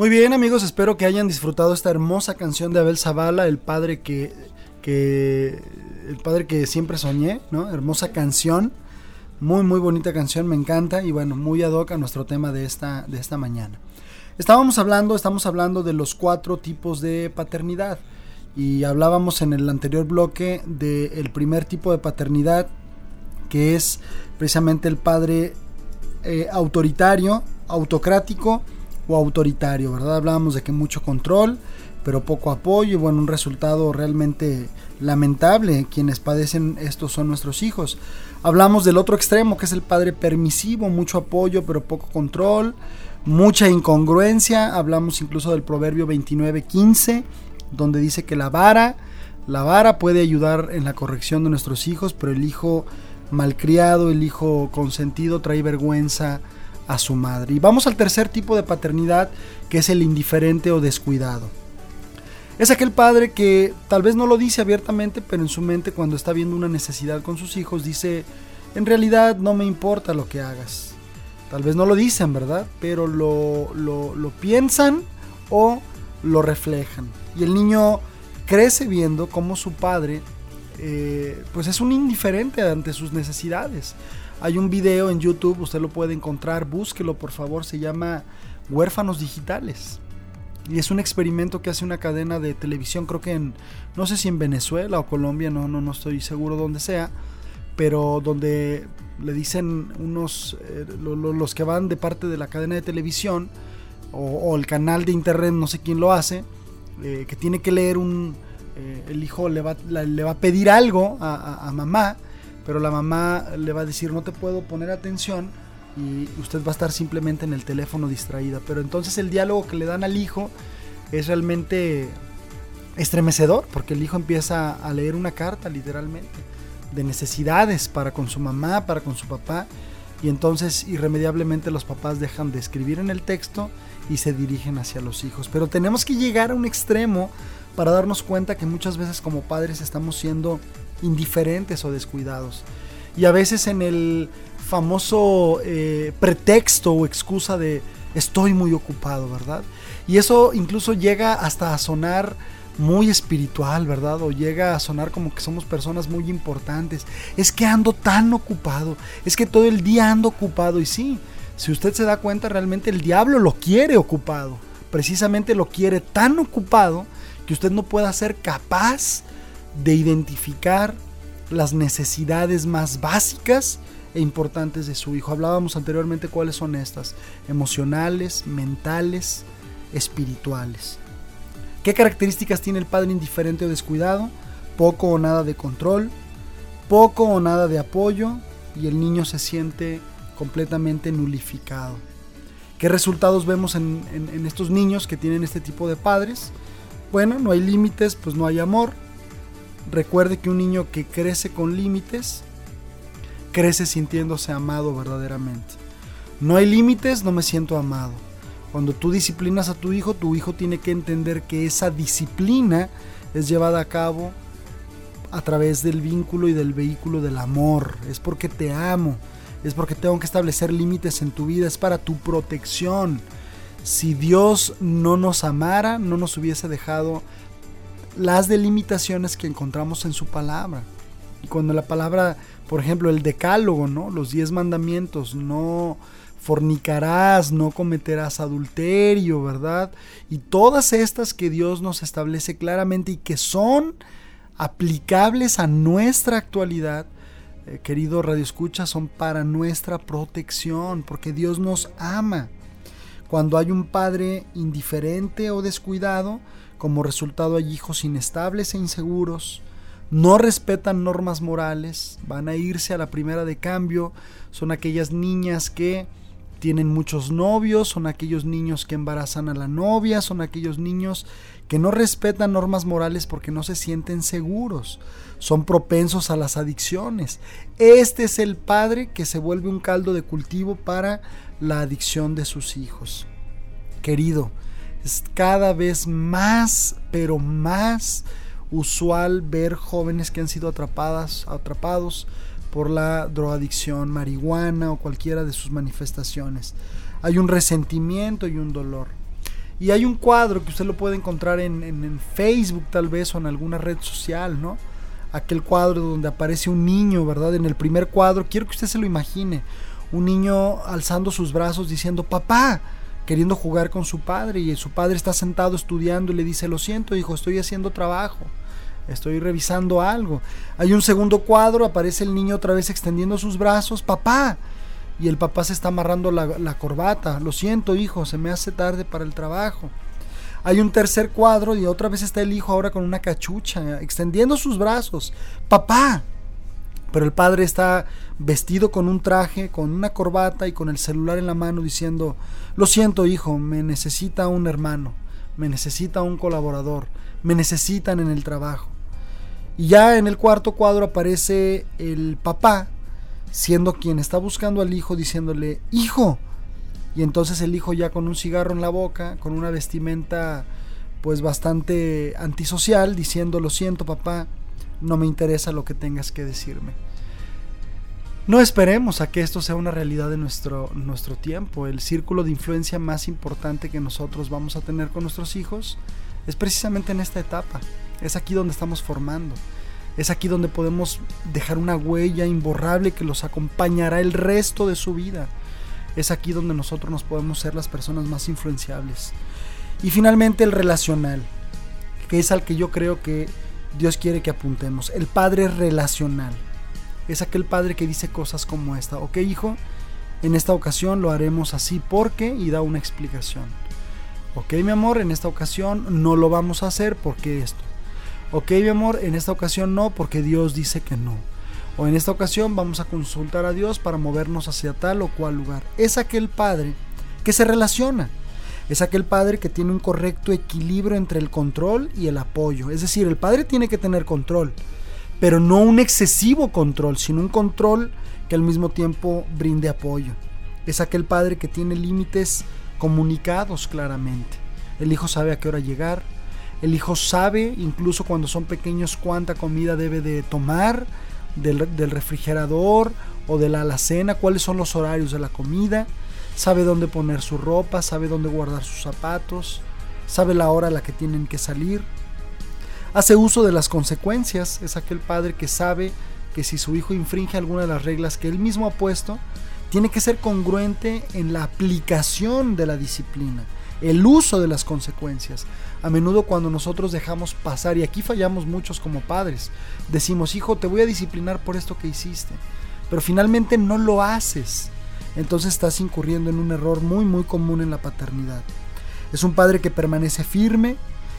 Muy bien amigos, espero que hayan disfrutado esta hermosa canción de Abel Zavala, el padre que, que el padre que siempre soñé, ¿no? Hermosa canción, muy muy bonita canción, me encanta y bueno, muy ad hoc a nuestro tema de esta, de esta mañana. Estábamos hablando, estamos hablando de los cuatro tipos de paternidad y hablábamos en el anterior bloque del primer tipo de paternidad que es precisamente el padre eh, autoritario, autocrático, autoritario, ¿verdad? Hablábamos de que mucho control, pero poco apoyo y bueno, un resultado realmente lamentable. Quienes padecen esto son nuestros hijos. Hablamos del otro extremo, que es el padre permisivo, mucho apoyo, pero poco control, mucha incongruencia. Hablamos incluso del proverbio 29:15, donde dice que la vara, la vara puede ayudar en la corrección de nuestros hijos, pero el hijo malcriado, el hijo consentido trae vergüenza a su madre. Y vamos al tercer tipo de paternidad, que es el indiferente o descuidado. Es aquel padre que tal vez no lo dice abiertamente, pero en su mente cuando está viendo una necesidad con sus hijos dice, en realidad no me importa lo que hagas. Tal vez no lo dicen, ¿verdad? Pero lo, lo, piensan o lo reflejan. Y el niño crece viendo cómo su padre eh, pues es un indiferente ante sus necesidades. Hay un video en YouTube, usted lo puede encontrar, búsquelo por favor, se llama Huérfanos Digitales. Y es un experimento que hace una cadena de televisión, creo que en, no sé si en Venezuela o Colombia, no, no, no estoy seguro dónde sea, pero donde le dicen unos, eh, los que van de parte de la cadena de televisión o, el canal de internet, no sé quién lo hace, eh, que tiene que leer un, eh, el hijo le va, le va a pedir algo a mamá pero la mamá le va a decir no te puedo poner atención y usted va a estar simplemente en el teléfono distraída. Pero entonces el diálogo que le dan al hijo es realmente estremecedor porque el hijo empieza a leer una carta literalmente de necesidades para con su mamá, para con su papá y entonces irremediablemente los papás dejan de escribir en el texto y se dirigen hacia los hijos. Pero tenemos que llegar a un extremo para darnos cuenta que muchas veces como padres estamos siendo indiferentes o descuidados. Y a veces en el famoso eh, pretexto o excusa de estoy muy ocupado, ¿verdad? Y eso incluso llega hasta a sonar muy espiritual, ¿verdad? O llega a sonar como que somos personas muy importantes. Es que ando tan ocupado, es que todo el día ando ocupado. Y sí, si usted se da cuenta, realmente el diablo lo quiere ocupado. Precisamente lo quiere tan ocupado que usted no pueda ser capaz de identificar las necesidades más básicas e importantes de su hijo. Hablábamos anteriormente cuáles son estas, emocionales, mentales, espirituales. ¿Qué características tiene el padre indiferente o descuidado? Poco o nada de control, poco o nada de apoyo y el niño se siente completamente nulificado. ¿Qué resultados vemos en, en estos niños que tienen este tipo de padres? Bueno, no hay límites, pues no hay amor, Recuerde que un niño que crece con límites, crece sintiéndose amado verdaderamente. No hay límites, no me siento amado. Cuando tú disciplinas a tu hijo, tu hijo tiene que entender que esa disciplina es llevada a cabo a través del vínculo y del vehículo del amor. Es porque te amo, es porque tengo que establecer límites en tu vida, es para tu protección. Si Dios no nos amara, no nos hubiese dejado las delimitaciones que encontramos en su palabra. Y cuando la palabra, por ejemplo, el decálogo, ¿no? Los diez mandamientos no fornicarás, no cometerás adulterio, ¿verdad? Y todas estas que Dios nos establece claramente y que son aplicables a nuestra actualidad, eh, querido Radio Escucha, son para nuestra protección, porque Dios nos ama. Cuando hay un padre indiferente o descuidado, como resultado hay hijos inestables e inseguros, no respetan normas morales, van a irse a la primera de cambio, son aquellas niñas que tienen muchos novios, son aquellos niños que embarazan a la novia, son aquellos niños que no respetan normas morales porque no se sienten seguros, son propensos a las adicciones. Este es el padre que se vuelve un caldo de cultivo para la adicción de sus hijos. Querido, es cada vez más, pero más usual ver jóvenes que han sido atrapadas, atrapados por la drogadicción, marihuana o cualquiera de sus manifestaciones. Hay un resentimiento y un dolor. Y hay un cuadro que usted lo puede encontrar en, en, Facebook tal vez o en alguna red social, ¿no? Aquel cuadro donde aparece un niño, ¿verdad? En el primer cuadro, quiero que usted se lo imagine. Un niño alzando sus brazos diciendo, papá, queriendo jugar con su padre y su padre está sentado estudiando y le dice, lo siento hijo, estoy haciendo trabajo estoy revisando algo. Hay un segundo cuadro, aparece el niño otra vez extendiendo sus brazos, papá. Y el papá se está amarrando la, corbata. Lo siento, hijo, se me hace tarde para el trabajo. Hay un tercer cuadro y otra vez está el hijo ahora con una cachucha, extendiendo sus brazos. Papá. Pero el padre está vestido con un traje, con una corbata y con el celular en la mano diciendo, lo siento hijo, me necesita un hermano, me necesita un colaborador, me necesitan en el trabajo. Y ya en el cuarto cuadro aparece el papá, siendo quien está buscando al hijo, diciéndole, hijo. Y entonces el hijo ya con un cigarro en la boca, con una vestimenta pues bastante antisocial, diciendo, lo siento papá, no me interesa lo que tengas que decirme. No esperemos a que esto sea una realidad de nuestro, nuestro tiempo. El círculo de influencia más importante que nosotros vamos a tener con nuestros hijos es precisamente en esta etapa. Es aquí donde estamos formando. Es aquí donde podemos dejar una huella imborrable que los acompañará el resto de su vida. Es aquí donde nosotros nos podemos ser las personas más influenciables. Y finalmente el relacional, que es al que yo creo que Dios quiere que apuntemos. El padre relacional. Es aquel padre que dice cosas como esta. Ok, hijo, en esta ocasión lo haremos así porque y da una explicación. Ok, mi amor, en esta ocasión no lo vamos a hacer porque esto. Ok, mi amor, en esta ocasión no porque Dios dice que no. O en esta ocasión vamos a consultar a Dios para movernos hacia tal o cual lugar. Es aquel padre que se relaciona. Es aquel padre que tiene un correcto equilibrio entre el control y el apoyo. Es decir, el padre tiene que tener control, pero no un excesivo control, sino un control que al mismo tiempo brinde apoyo. Es aquel padre que tiene límites comunicados claramente. El hijo sabe a qué hora llegar, el hijo sabe, incluso cuando son pequeños, cuánta comida debe de tomar del, refrigerador o de la alacena, cuáles son los horarios de la comida, sabe dónde poner su ropa, sabe dónde guardar sus zapatos, sabe la hora a la que tienen que salir. Hace uso de las consecuencias, es aquel padre que sabe que si su hijo infringe alguna de las reglas que él mismo ha puesto, tiene que ser congruente en la aplicación de la disciplina, el uso de las consecuencias. A menudo cuando nosotros dejamos pasar, y aquí fallamos muchos como padres, decimos, hijo, te voy a disciplinar por esto que hiciste, pero finalmente no lo haces. Entonces estás incurriendo en un error muy muy común en la paternidad. Es un padre que permanece firme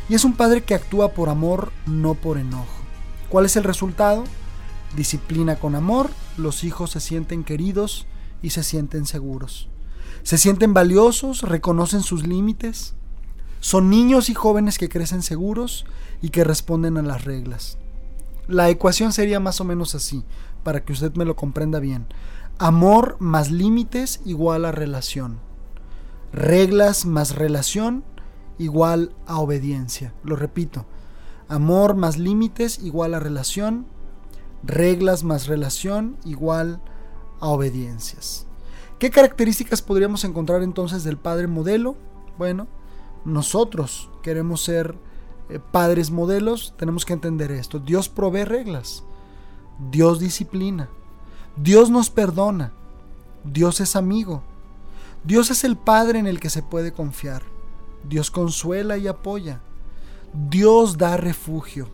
y es un padre que actúa por amor, no por enojo. ¿Cuál es el resultado? Disciplina con amor, los hijos se sienten queridos, y se sienten seguros. Se sienten valiosos, reconocen sus límites. Son niños y jóvenes que crecen seguros y que responden a las reglas. La ecuación sería más o menos así, para que usted me lo comprenda bien. Amor más límites igual a relación. Reglas más relación igual a obediencia. Lo repito. Amor más límites igual a relación. Reglas más relación igual a obediencias. ¿Qué características podríamos encontrar entonces del padre modelo? Bueno, nosotros queremos ser eh, padres modelos, tenemos que entender esto. Dios provee reglas, Dios disciplina, Dios nos perdona, Dios es amigo, Dios es el Padre en el que se puede confiar. Dios consuela y apoya. Dios da refugio.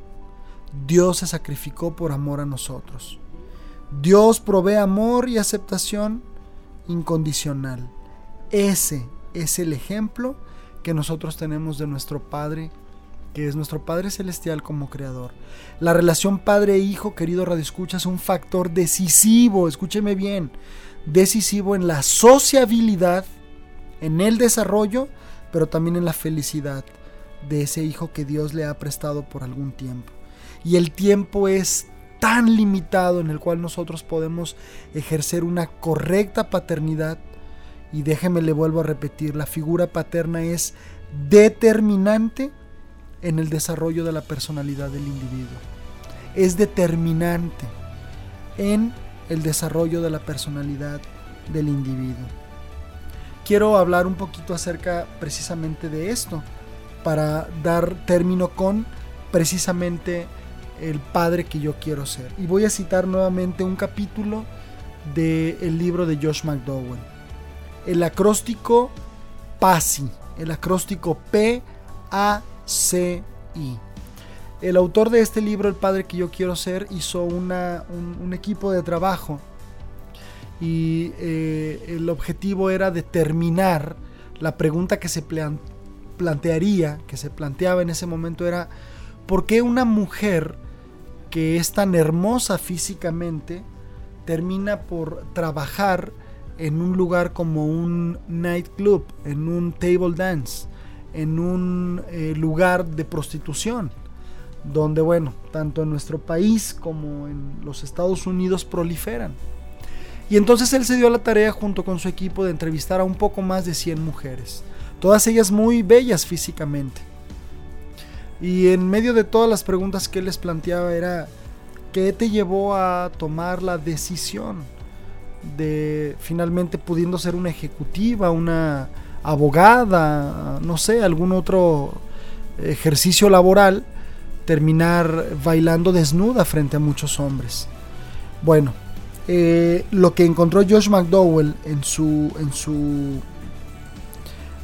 Dios se sacrificó por amor a nosotros. Dios provee amor y aceptación incondicional. Ese es el ejemplo que nosotros tenemos de nuestro Padre, que es nuestro Padre Celestial como Creador. La relación Padre-Hijo, querido Radio Escucha, es un factor decisivo, escúcheme bien, decisivo en la sociabilidad, en el desarrollo, pero también en la felicidad de ese hijo que Dios le ha prestado por algún tiempo. Y el tiempo es tan limitado en el cual nosotros podemos ejercer una correcta paternidad. Y déjeme le vuelvo a repetir, la figura paterna es determinante en el desarrollo de la personalidad del individuo. Es determinante en el desarrollo de la personalidad del individuo. Quiero hablar un poquito acerca precisamente de esto para dar término con precisamente el padre que yo quiero ser. Y voy a citar nuevamente un capítulo del libro de Josh McDowell. El acróstico PASI, el acróstico P-A-C-I. El autor de este libro, El Padre que yo quiero ser, hizo una, un, equipo de trabajo y eh, el objetivo era determinar la pregunta que se plantearía, que se planteaba en ese momento era, ¿por qué una mujer que es tan hermosa físicamente termina por trabajar en un lugar como un nightclub, en un table dance, en un eh, lugar de prostitución, donde, bueno, tanto en nuestro país como en los Estados Unidos proliferan. Y entonces él se dio a la tarea junto con su equipo de entrevistar a un poco más de 100 mujeres, todas ellas muy bellas físicamente. Y en medio de todas las preguntas que él les planteaba era, ¿qué te llevó a tomar la decisión de finalmente pudiendo ser una ejecutiva, una abogada, no sé, algún otro ejercicio laboral, terminar bailando desnuda frente a muchos hombres? Bueno, eh, lo que encontró Josh McDowell en su, en su,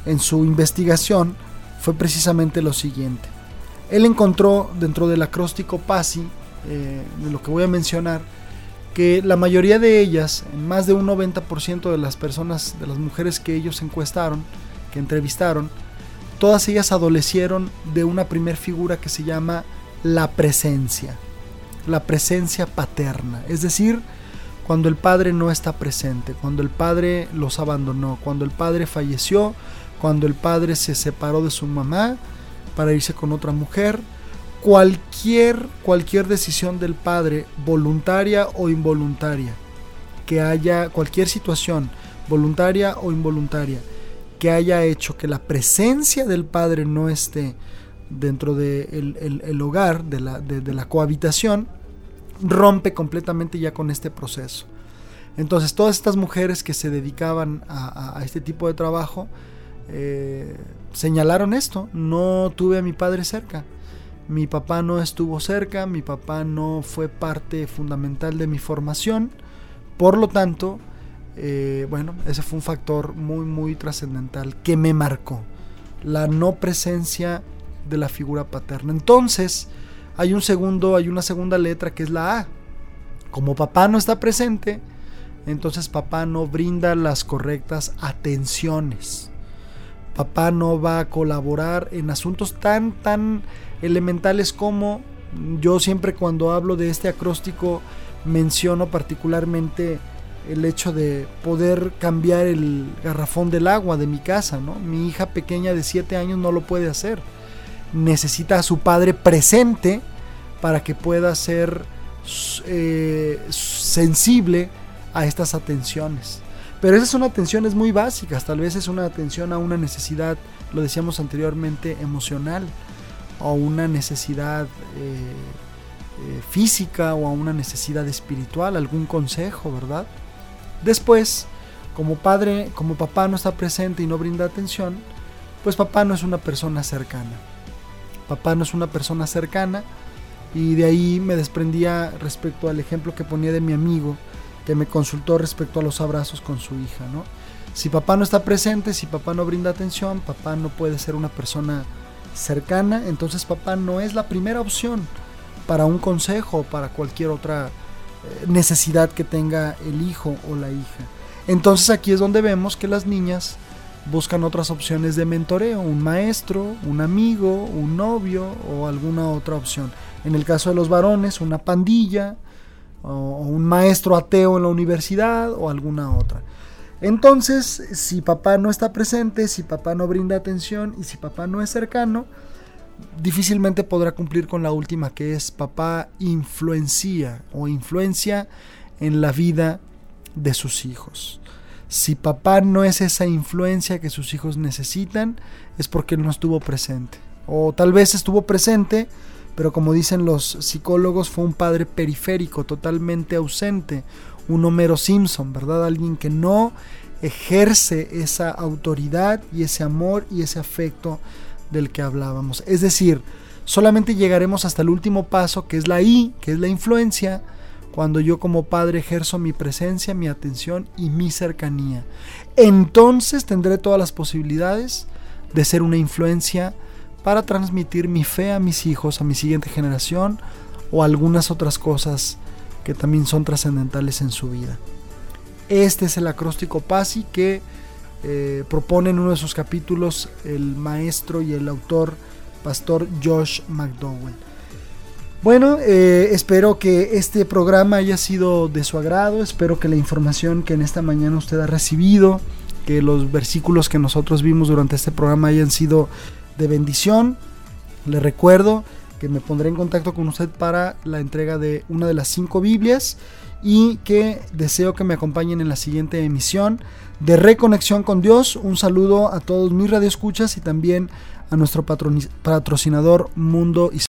en su investigación fue precisamente lo siguiente. Él encontró dentro del acróstico PASI, eh, de lo que voy a mencionar, que la mayoría de ellas, más de un 90% de las personas, de las mujeres que ellos encuestaron, que entrevistaron, todas ellas adolecieron de una primer figura que se llama la presencia, la presencia paterna, es decir, cuando el padre no está presente, cuando el padre los abandonó, cuando el padre falleció, cuando el padre se separó de su mamá, para irse con otra mujer. Cualquier, cualquier decisión del padre, voluntaria o involuntaria, que haya cualquier situación, voluntaria o involuntaria, que haya hecho que la presencia del padre no esté dentro del de el, hogar, de la, de, la cohabitación, rompe completamente ya con este proceso. Entonces todas estas mujeres que se dedicaban a, este tipo de trabajo, eh, señalaron esto, no tuve a mi padre cerca. Mi papá no estuvo cerca, mi papá no fue parte fundamental de mi formación. Por lo tanto, eh, bueno, ese fue un factor muy, muy trascendental que me marcó. La no presencia de la figura paterna. Entonces, hay un segundo, hay una segunda letra que es la A. Como papá no está presente, entonces papá no brinda las correctas atenciones papá no va a colaborar en asuntos tan, tan elementales como yo siempre cuando hablo de este acróstico menciono particularmente el hecho de poder cambiar el garrafón del agua de mi casa, ¿no? Mi hija pequeña de 7 años no lo puede hacer. Necesita a su padre presente para que pueda ser eh, sensible a estas atenciones. Pero esas son atenciones muy básicas, tal vez es una atención a una necesidad, lo decíamos anteriormente, emocional, o una necesidad eh, eh, física o a una necesidad espiritual, algún consejo, ¿verdad? Después, como padre, como papá no está presente y no brinda atención, pues papá no es una persona cercana. Papá no es una persona cercana y de ahí me desprendía respecto al ejemplo que ponía de mi amigo, que me consultó respecto a los abrazos con su hija, ¿no? Si papá no está presente, si papá no brinda atención, papá no puede ser una persona cercana, entonces papá no es la primera opción para un consejo o para cualquier otra eh, necesidad que tenga el hijo o la hija. Entonces aquí es donde vemos que las niñas buscan otras opciones de mentoreo, un maestro, un amigo, un novio o alguna otra opción. En el caso de los varones, una pandilla o un maestro ateo en la universidad o alguna otra. Entonces, si papá no está presente, si papá no brinda atención y si papá no es cercano, difícilmente podrá cumplir con la última que es papá influencia o influencia en la vida de sus hijos. Si papá no es esa influencia que sus hijos necesitan, es porque no estuvo presente. O tal vez estuvo presente, pero como dicen los psicólogos, fue un padre periférico, totalmente ausente, un Homero Simpson, ¿verdad? Alguien que no ejerce esa autoridad y ese amor y ese afecto del que hablábamos. Es decir, solamente llegaremos hasta el último paso, que es la I, que es la influencia, cuando yo como padre ejerzo mi presencia, mi atención y mi cercanía. Entonces tendré todas las posibilidades de ser una influencia para transmitir mi fe a mis hijos, a mi siguiente generación o algunas otras cosas que también son trascendentales en su vida. Este es el acróstico PASI que eh, propone en uno de sus capítulos el maestro y el autor pastor Josh McDowell. Bueno, eh, espero que este programa haya sido de su agrado, espero que la información que en esta mañana usted ha recibido, que los versículos que nosotros vimos durante este programa hayan sido de bendición. Le recuerdo que me pondré en contacto con usted para la entrega de una de las cinco Biblias y que deseo que me acompañen en la siguiente emisión de Reconexión con Dios. Un saludo a todos mis radioescuchas y también a nuestro patrocinador Mundo